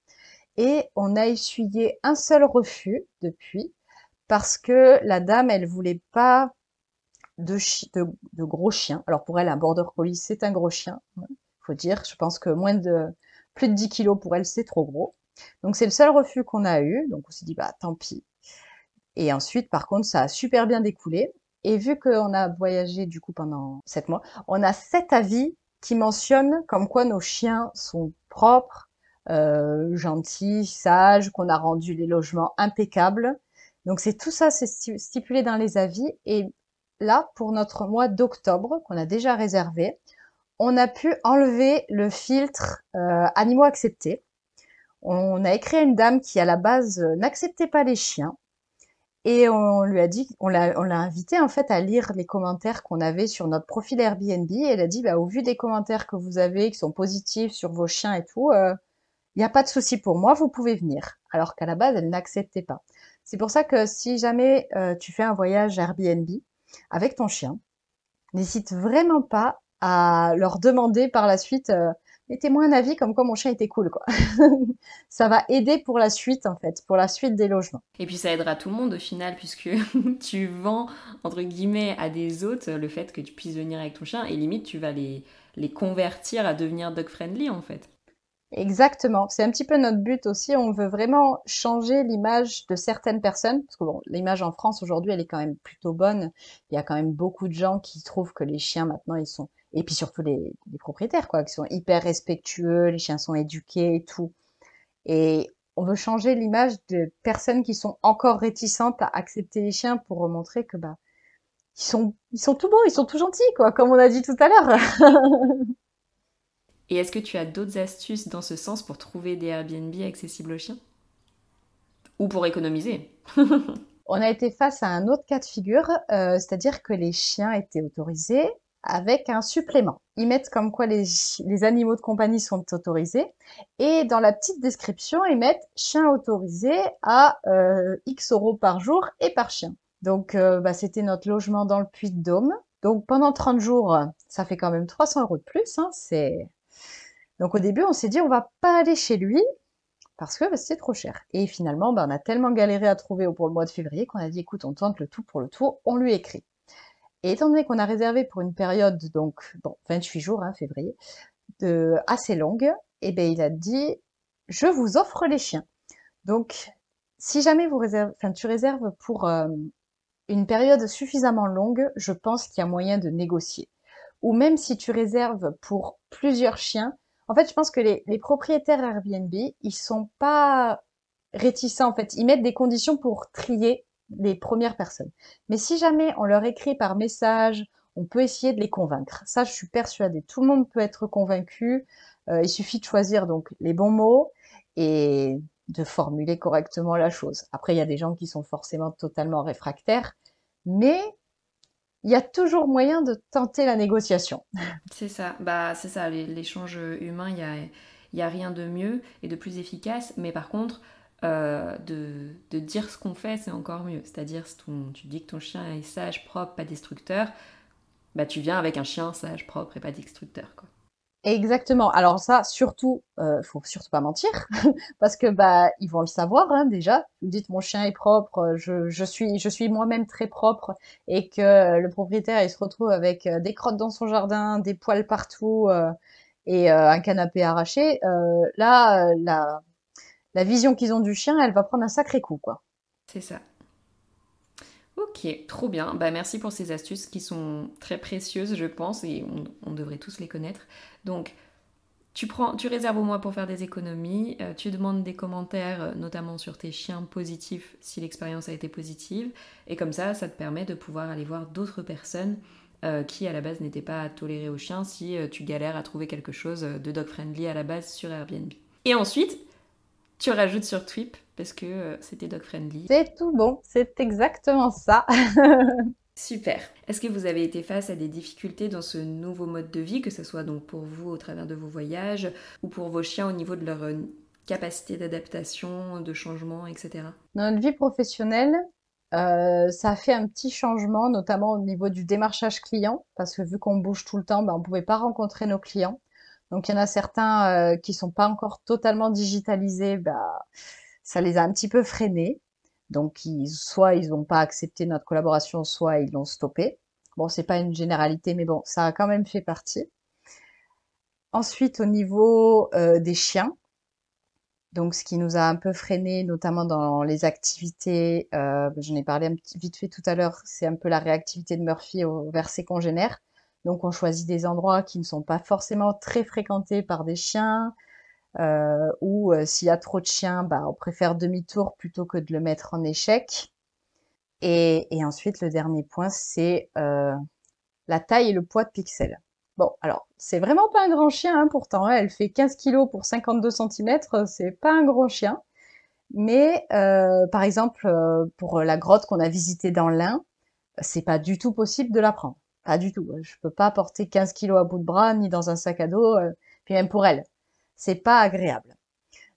S2: Et on a essuyé un seul refus depuis parce que la dame, elle voulait pas de, gros chiens. Alors pour elle, un border collie, c'est un gros chien faut dire. Je pense que moins de plus de 10 kilos pour elle, c'est trop gros. Donc c'est le seul refus qu'on a eu. Donc on s'est dit bah tant pis. Et ensuite, par contre, ça a super bien découlé. Et vu qu'on a voyagé du coup pendant 7 mois, on a sept avis qui mentionnent comme quoi nos chiens sont propres, euh, gentils, sages, qu'on a rendu les logements impeccables. Donc c'est tout ça, c'est stipulé dans les avis. Et là, pour notre mois d'octobre, qu'on a déjà réservé, on a pu enlever le filtre euh, animaux acceptés. On a écrit à une dame qui à la base n'acceptait pas les chiens et on lui a dit, on l'a, invité en fait à lire les commentaires qu'on avait sur notre profil Airbnb. Et elle a dit, bah, au vu des commentaires que vous avez qui sont positifs sur vos chiens et tout, euh, n'y a pas de souci pour moi, vous pouvez venir. Alors qu'à la base, elle n'acceptait pas. C'est pour ça que si jamais tu fais un voyage Airbnb avec ton chien, n'hésite vraiment pas à leur demander par la suite euh, mettez-moi un avis comme quoi mon chien était cool quoi. ça va aider pour la suite en fait, pour la suite des logements.
S1: Et puis ça aidera tout le monde au final puisque tu vends entre guillemets à des autres le fait que tu puisses venir avec ton chien et limite tu vas les les convertir à devenir dog friendly en fait.
S2: Exactement, c'est un petit peu notre but aussi. On veut vraiment changer l'image de certaines personnes, parce que bon, l'image en France aujourd'hui, elle est quand même plutôt bonne. Il y a quand même beaucoup de gens qui trouvent que les chiens maintenant, ils sont et puis surtout les, propriétaires, quoi, qui sont hyper respectueux, les chiens sont éduqués et tout. Et on veut changer l'image de personnes qui sont encore réticentes à accepter les chiens pour montrer que bah ils sont ils sont tout beaux, ils sont tout gentils, quoi, comme on a dit tout à l'heure.
S1: et est-ce que tu as d'autres astuces dans ce sens pour trouver des Airbnb accessibles aux chiens? Ou pour économiser?
S2: On a été face à un autre cas de figure, euh, c'est-à-dire que les chiens étaient autorisés, avec un supplément. Ils mettent comme quoi les, animaux de compagnie sont autorisés et dans la petite description, ils mettent chien autorisé à euh, X euros par jour et par chien. Donc, euh, bah, c'était notre logement dans le Puy-de-Dôme. Donc, pendant 30 jours, ça fait quand même 300 euros de plus. Hein, c'est... Donc, au début, on s'est dit, on va pas aller chez lui parce que bah, c'était trop cher. Et finalement, bah, on a tellement galéré à trouver pour le mois de février qu'on a dit, écoute, on tente le tout pour le tout, on lui écrit. Et étant donné qu'on a réservé pour une période, donc, bon, 28 jours, hein, février, de, assez longue, eh ben, il a dit, je vous offre les chiens. Donc, si jamais vous tu réserves pour euh, une période suffisamment longue, je pense qu'il y a moyen de négocier. Ou même si tu réserves pour plusieurs chiens, en fait, je pense que les, propriétaires Airbnb, ils sont pas réticents. En fait, ils mettent des conditions pour trier les premières personnes. Mais si jamais on leur écrit par message, on peut essayer de les convaincre. Ça, je suis persuadée. Tout le monde peut être convaincu. Euh, il suffit de choisir donc les bons mots et de formuler correctement la chose. Après, il y a des gens qui sont forcément totalement réfractaires, mais il y a toujours moyen de tenter la négociation.
S1: C'est ça, bah c'est ça, l'échange humain, il y a, y a rien de mieux et de plus efficace, mais par contre, euh, de, dire ce qu'on fait, c'est encore mieux. C'est-à-dire, tu dis que ton chien est sage, propre, pas destructeur, bah tu viens avec un chien sage, propre et pas destructeur, quoi.
S2: Exactement. Alors ça, surtout, euh, faut surtout pas mentir, parce que bah ils vont le savoir hein, déjà. Vous dites mon chien est propre, je, je suis je suis moi-même très propre, et que le propriétaire il se retrouve avec euh, des crottes dans son jardin, des poils partout euh, et euh, un canapé arraché. là, la la vision qu'ils ont du chien, elle va prendre un sacré coup, quoi.
S1: C'est ça. Ok, trop bien. Bah, merci pour ces astuces qui sont très précieuses, je pense, et on, devrait tous les connaître. Donc, tu, prends, tu réserves au mois pour faire des économies, euh, tu demandes des commentaires, euh, notamment sur tes chiens positifs, si l'expérience a été positive, et comme ça, ça te permet de pouvoir aller voir d'autres personnes euh, qui, à la base, n'étaient pas tolérées aux chiens si tu galères à trouver quelque chose de dog-friendly à la base sur Airbnb. Et ensuite, tu rajoutes sur Twip parce que euh, c'était dog friendly.
S2: C'est tout bon, c'est exactement ça.
S1: Super. Est-ce que vous avez été face à des difficultés dans ce nouveau mode de vie, que ce soit donc pour vous au travers de vos voyages ou pour vos chiens au niveau de leur euh, capacité d'adaptation, de changement, etc.
S2: Dans notre vie professionnelle, euh, ça a fait un petit changement, notamment au niveau du démarchage client, parce que vu qu'on bouge tout le temps, ben, on ne pouvait pas rencontrer nos clients. Donc il y en a certains euh, qui sont pas encore totalement digitalisés, bah, ça les a un petit peu freinés. Donc soit ils n'ont pas accepté notre collaboration, soit ils l'ont stoppé. Bon, c'est pas une généralité, mais bon, ça a quand même fait partie. Ensuite, au niveau euh, des chiens, donc ce qui nous a un peu freiné, notamment dans les activités, euh, j'en ai parlé un vite fait tout à l'heure, c'est un peu la réactivité de Murphy au, vers ses congénères. Donc on choisit des endroits qui ne sont pas forcément très fréquentés par des chiens, euh, ou euh, s'il y a trop de chiens, bah, on préfère demi-tour plutôt que de le mettre en échec. Et, ensuite, le dernier point, c'est euh, la taille et le poids de Pixel. Bon, alors, c'est vraiment pas un grand chien, hein, pourtant, hein. elle fait 15 kg pour 52 cm, c'est pas un gros chien. Mais, par exemple, pour la grotte qu'on a visitée dans l'Ain, c'est pas du tout possible de la prendre. Pas du tout. Je peux pas porter 15 kilos à bout de bras, ni dans un sac à dos, euh, puis même pour elle. C'est pas agréable.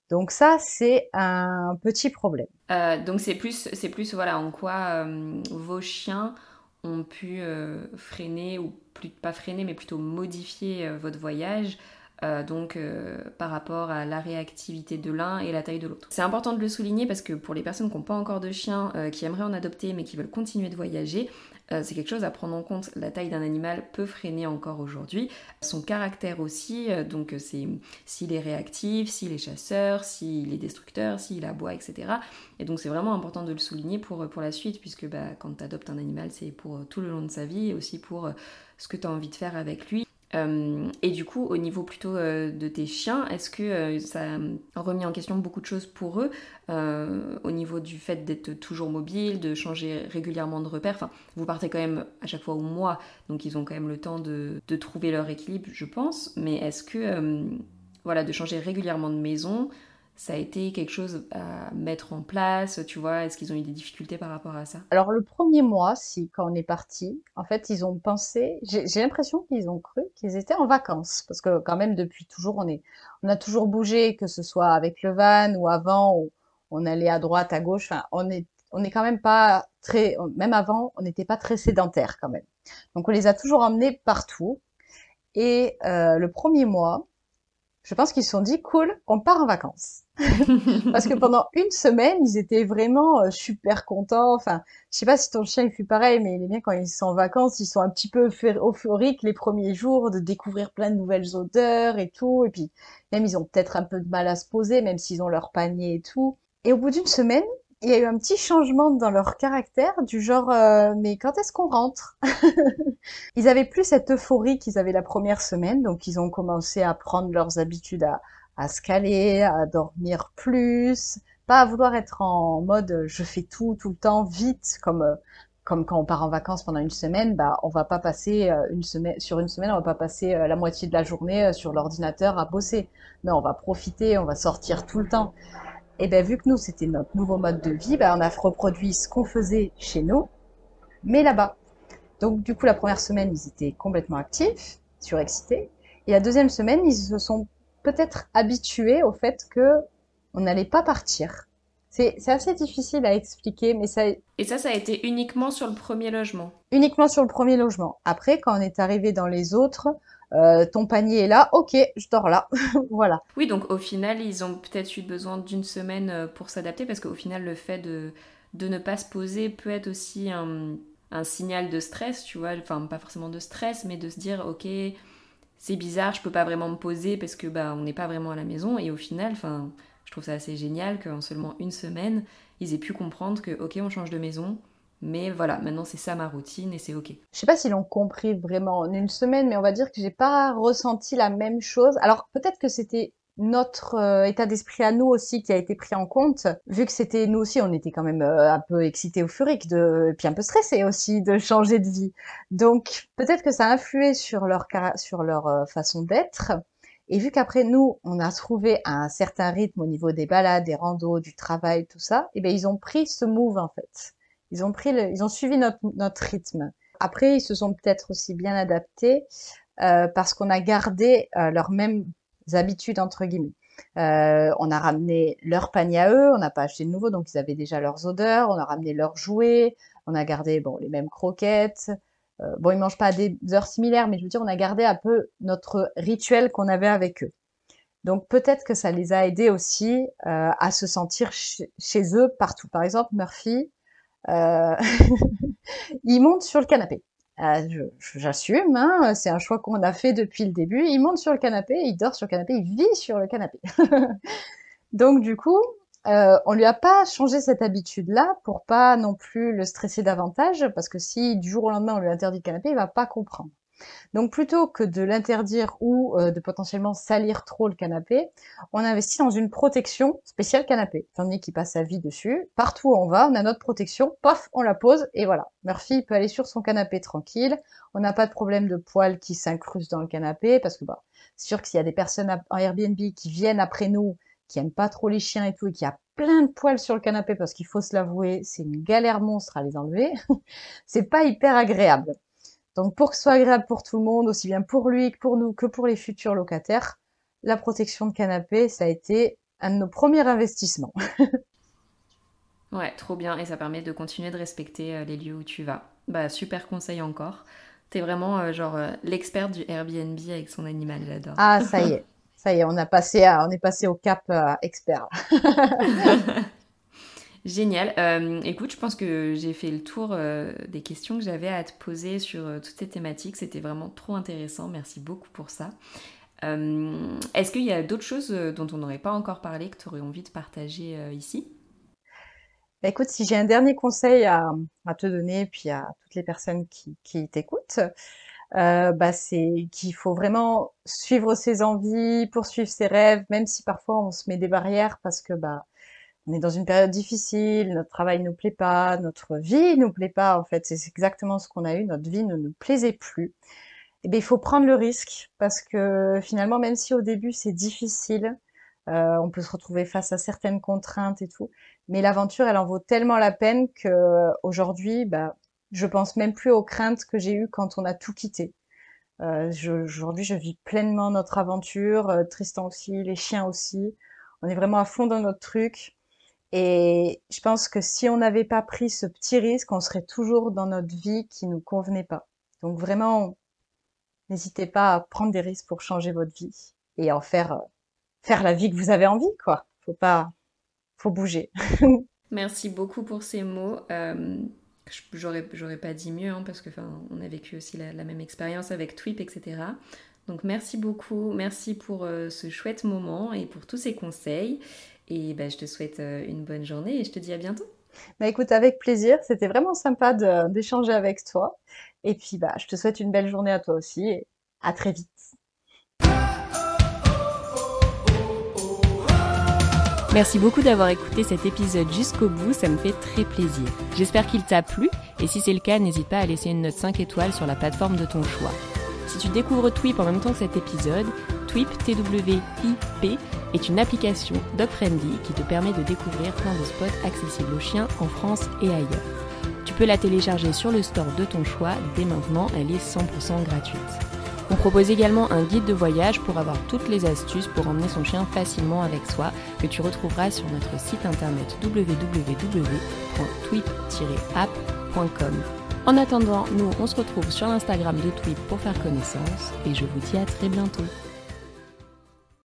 S2: Donc ça, c'est un petit problème.
S1: Euh, donc c'est plus, c'est plus voilà en quoi euh, vos chiens ont pu freiner ou plus pas freiner, mais plutôt modifier votre voyage. donc par rapport à la réactivité de l'un et la taille de l'autre. C'est important de le souligner parce que pour les personnes qui n'ont pas encore de chien, qui aimeraient en adopter mais qui veulent continuer de voyager, euh, c'est quelque chose à prendre en compte. La taille d'un animal peut freiner encore aujourd'hui. Son caractère aussi, euh, donc euh, c'est s'il est réactif, s'il est chasseur, s'il est destructeur, s'il aboie, etc. Et donc c'est vraiment important de le souligner pour, la suite, puisque bah, quand tu adoptes un animal, c'est pour tout le long de sa vie et aussi pour ce que tu as envie de faire avec lui. Euh, et du coup, au niveau plutôt euh, de tes chiens, est-ce que euh, ça a remis en question beaucoup de choses pour eux au niveau du fait d'être toujours mobile, de changer régulièrement de repères Enfin, vous partez quand même à chaque fois au mois, donc ils ont quand même le temps de, de trouver leur équilibre, je pense. Mais est-ce que, voilà, de changer régulièrement de maison, ça a été quelque chose à mettre en place Tu vois, est-ce qu'ils ont eu des difficultés par rapport à ça?
S2: Alors le premier mois, si quand on est parti, en fait, ils ont pensé, j'ai l'impression qu'ils ont cru qu'ils étaient en vacances, parce que quand même depuis toujours, on est, on a toujours bougé, que ce soit avec le van ou avant, on, allait à droite, à gauche. Enfin, on est, on n'est quand même pas très, même avant, on n'était pas très sédentaire quand même. Donc on les a toujours emmenés partout. Et euh, le premier mois, je pense qu'ils se sont dit cool, on part en vacances. Parce que pendant une semaine, ils étaient vraiment euh, super contents. Enfin, je sais pas si ton chien il fait pareil, mais il est bien quand ils sont en vacances, ils sont un petit peu euphoriques les premiers jours de découvrir plein de nouvelles odeurs et tout. Et puis même ils ont peut-être un peu de mal à se poser, même s'ils ont leur panier et tout. Et au bout d'une semaine, il y a eu un petit changement dans leur caractère, du genre euh, mais quand est-ce qu'on rentre? Ils avaient plus cette euphorie qu'ils avaient la première semaine, donc ils ont commencé à prendre leurs habitudes à, à se caler, à dormir plus, pas à vouloir être en mode je fais tout tout le temps vite comme comme quand on part en vacances pendant une semaine, bah on va pas passer euh, une semaine sur une semaine, on va pas passer euh, la moitié de la journée sur l'ordinateur à bosser. Non, on va profiter, on va sortir tout le temps. Et ben vu que nous c'était notre nouveau mode de vie, ben, on a reproduit ce qu'on faisait chez nous, mais là-bas. Donc du coup la première semaine ils étaient complètement actifs, surexcités, et la deuxième semaine ils se sont peut-être habitués au fait que on n'allait pas partir. C'est assez difficile à expliquer, mais ça.
S1: Et ça, ça a été uniquement sur le premier logement.
S2: Uniquement sur le premier logement. Après, quand on est arrivé dans les autres, euh, ton panier est là, ok, je dors là. voilà.
S1: Oui, donc au final, ils ont peut-être eu besoin d'une semaine euh, pour s'adapter parce qu'au final, le fait de, de ne pas se poser peut être aussi un, un, signal de stress, tu vois. Enfin, pas forcément de stress, mais de se dire, ok, c'est bizarre, je peux pas vraiment me poser parce que bah, on n'est pas vraiment à la maison. Et au final, enfin, je trouve ça assez génial qu'en seulement une semaine, ils aient pu comprendre que, ok, on change de maison mais voilà, maintenant c'est ça ma routine et c'est ok.
S2: Je sais pas s'ils l'ont compris vraiment en une semaine, mais on va dire que j'ai pas ressenti la même chose. Alors peut-être que c'était notre euh, état d'esprit à nous aussi qui a été pris en compte, vu que c'était nous aussi, on était quand même euh, un peu excités, euphoriques, de, et puis un peu stressés aussi de changer de vie. Donc peut-être que ça a influé sur leur sur leur euh, façon d'être. Et vu qu'après nous, on a trouvé un certain rythme au niveau des balades, des randos, du travail, tout ça, et eh bien ils ont pris ce move en fait. Ils ont suivi notre, rythme. Après, ils se sont peut-être aussi bien adaptés euh, parce qu'on a gardé euh, leurs mêmes habitudes entre guillemets. Euh, on a ramené leur panier à eux, on n'a pas acheté de nouveau, donc ils avaient déjà leurs odeurs. On a ramené leurs jouets, on a gardé bon les mêmes croquettes. Bon, ils mangent pas à des heures similaires, mais je veux dire, on a gardé un peu notre rituel qu'on avait avec eux. Donc peut-être que ça les a aidés aussi à se sentir chez eux partout. Par exemple, Murphy, il monte sur le canapé. Euh, J'assume, hein, c'est un choix qu'on a fait depuis le début. Il monte sur le canapé, il dort sur le canapé, il vit sur le canapé. Donc du coup, euh, on lui a pas changé cette habitude-là pour pas non plus le stresser davantage, parce que si du jour au lendemain on lui interdit le canapé, il va pas comprendre. Donc plutôt que de l'interdire ou euh, de potentiellement salir trop le canapé, on investit dans une protection spéciale canapé. Étant donné qu'il passe sa vie dessus, partout où on va, on a notre protection, paf, on la pose et voilà. Murphy peut aller sur son canapé tranquille. On n'a pas de problème de poils qui s'incrustent dans le canapé parce que bah, c'est sûr que s'il y a des personnes en Airbnb qui viennent après nous, qui aiment pas trop les chiens et tout, et qui a plein de poils sur le canapé parce qu'il faut se l'avouer, c'est une galère monstre à les enlever. c'est pas hyper agréable. Donc pour que ce soit agréable pour tout le monde, aussi bien pour lui que pour nous, que pour les futurs locataires, la protection de canapé, ça a été un de nos premiers investissements.
S1: ouais, trop bien. Et ça permet de continuer de respecter euh, les lieux où tu vas. Bah, super conseil encore. T'es vraiment euh, genre euh, l'expert du Airbnb avec son animal, j'adore.
S2: Ah, ça y est. Ça y est, on, a passé on est passé au cap expert.
S1: Génial. Euh, écoute, je pense que j'ai fait le tour euh, des questions que j'avais à te poser sur euh, toutes ces thématiques. C'était vraiment trop intéressant. Merci beaucoup pour ça. Est-ce qu'il y a d'autres choses dont on n'aurait pas encore parlé que tu aurais envie de partager ici?
S2: Bah, Écoute, si j'ai un dernier conseil à, te donner, puis à toutes les personnes qui, t'écoutent, bah, c'est qu'il faut vraiment suivre ses envies, poursuivre ses rêves, même si parfois on se met des barrières parce que bah on est dans une période difficile, notre travail nous plaît pas, notre vie nous plaît pas, en fait, c'est exactement ce qu'on a eu, notre vie ne nous plaisait plus. Et eh bien, il faut prendre le risque parce que finalement, même si au début c'est difficile, euh, on peut se retrouver face à certaines contraintes et tout, mais l'aventure, elle en vaut tellement la peine que aujourd'hui, bah, je pense même plus aux craintes que j'ai eues quand on a tout quitté. Euh, aujourd'hui, je vis pleinement notre aventure, euh, Tristan aussi, les chiens aussi. On est vraiment à fond dans notre truc. Et je pense que si on n'avait pas pris ce petit risque, on serait toujours dans notre vie qui nous convenait pas. Donc vraiment, n'hésitez pas à prendre des risques pour changer votre vie et en faire, faire la vie que vous avez envie, quoi. Faut pas, faut bouger.
S1: Merci beaucoup pour ces mots. Euh, j'aurais, j'aurais pas dit mieux, hein, parce que on a vécu aussi la, même expérience avec Twip, etc. Donc merci beaucoup, merci pour euh, ce chouette moment et pour tous ces conseils. Et bah, je te souhaite euh, une bonne journée et je te dis à bientôt.
S2: Bah écoute, avec plaisir, c'était vraiment sympa d'échanger avec toi. Et puis bah, je te souhaite une belle journée à toi aussi et à très vite.
S1: Merci beaucoup d'avoir écouté cet épisode jusqu'au bout, ça me fait très plaisir. J'espère qu'il t'a plu et si c'est le cas, n'hésite pas à laisser une note 5 étoiles sur la plateforme de ton choix. Si tu découvres Twip en même temps que cet épisode, Twip, T-W-I-P, est une application dog-friendly qui te permet de découvrir plein de spots accessibles aux chiens en France et ailleurs. Tu peux la télécharger sur le store de ton choix, dès maintenant elle est 100% gratuite. On propose également un guide de voyage pour avoir toutes les astuces pour emmener son chien facilement avec soi que tu retrouveras sur notre site internet www.tweet-app.com. En attendant, nous on se retrouve sur l'Instagram de Tweet pour faire connaissance et je vous dis à très bientôt.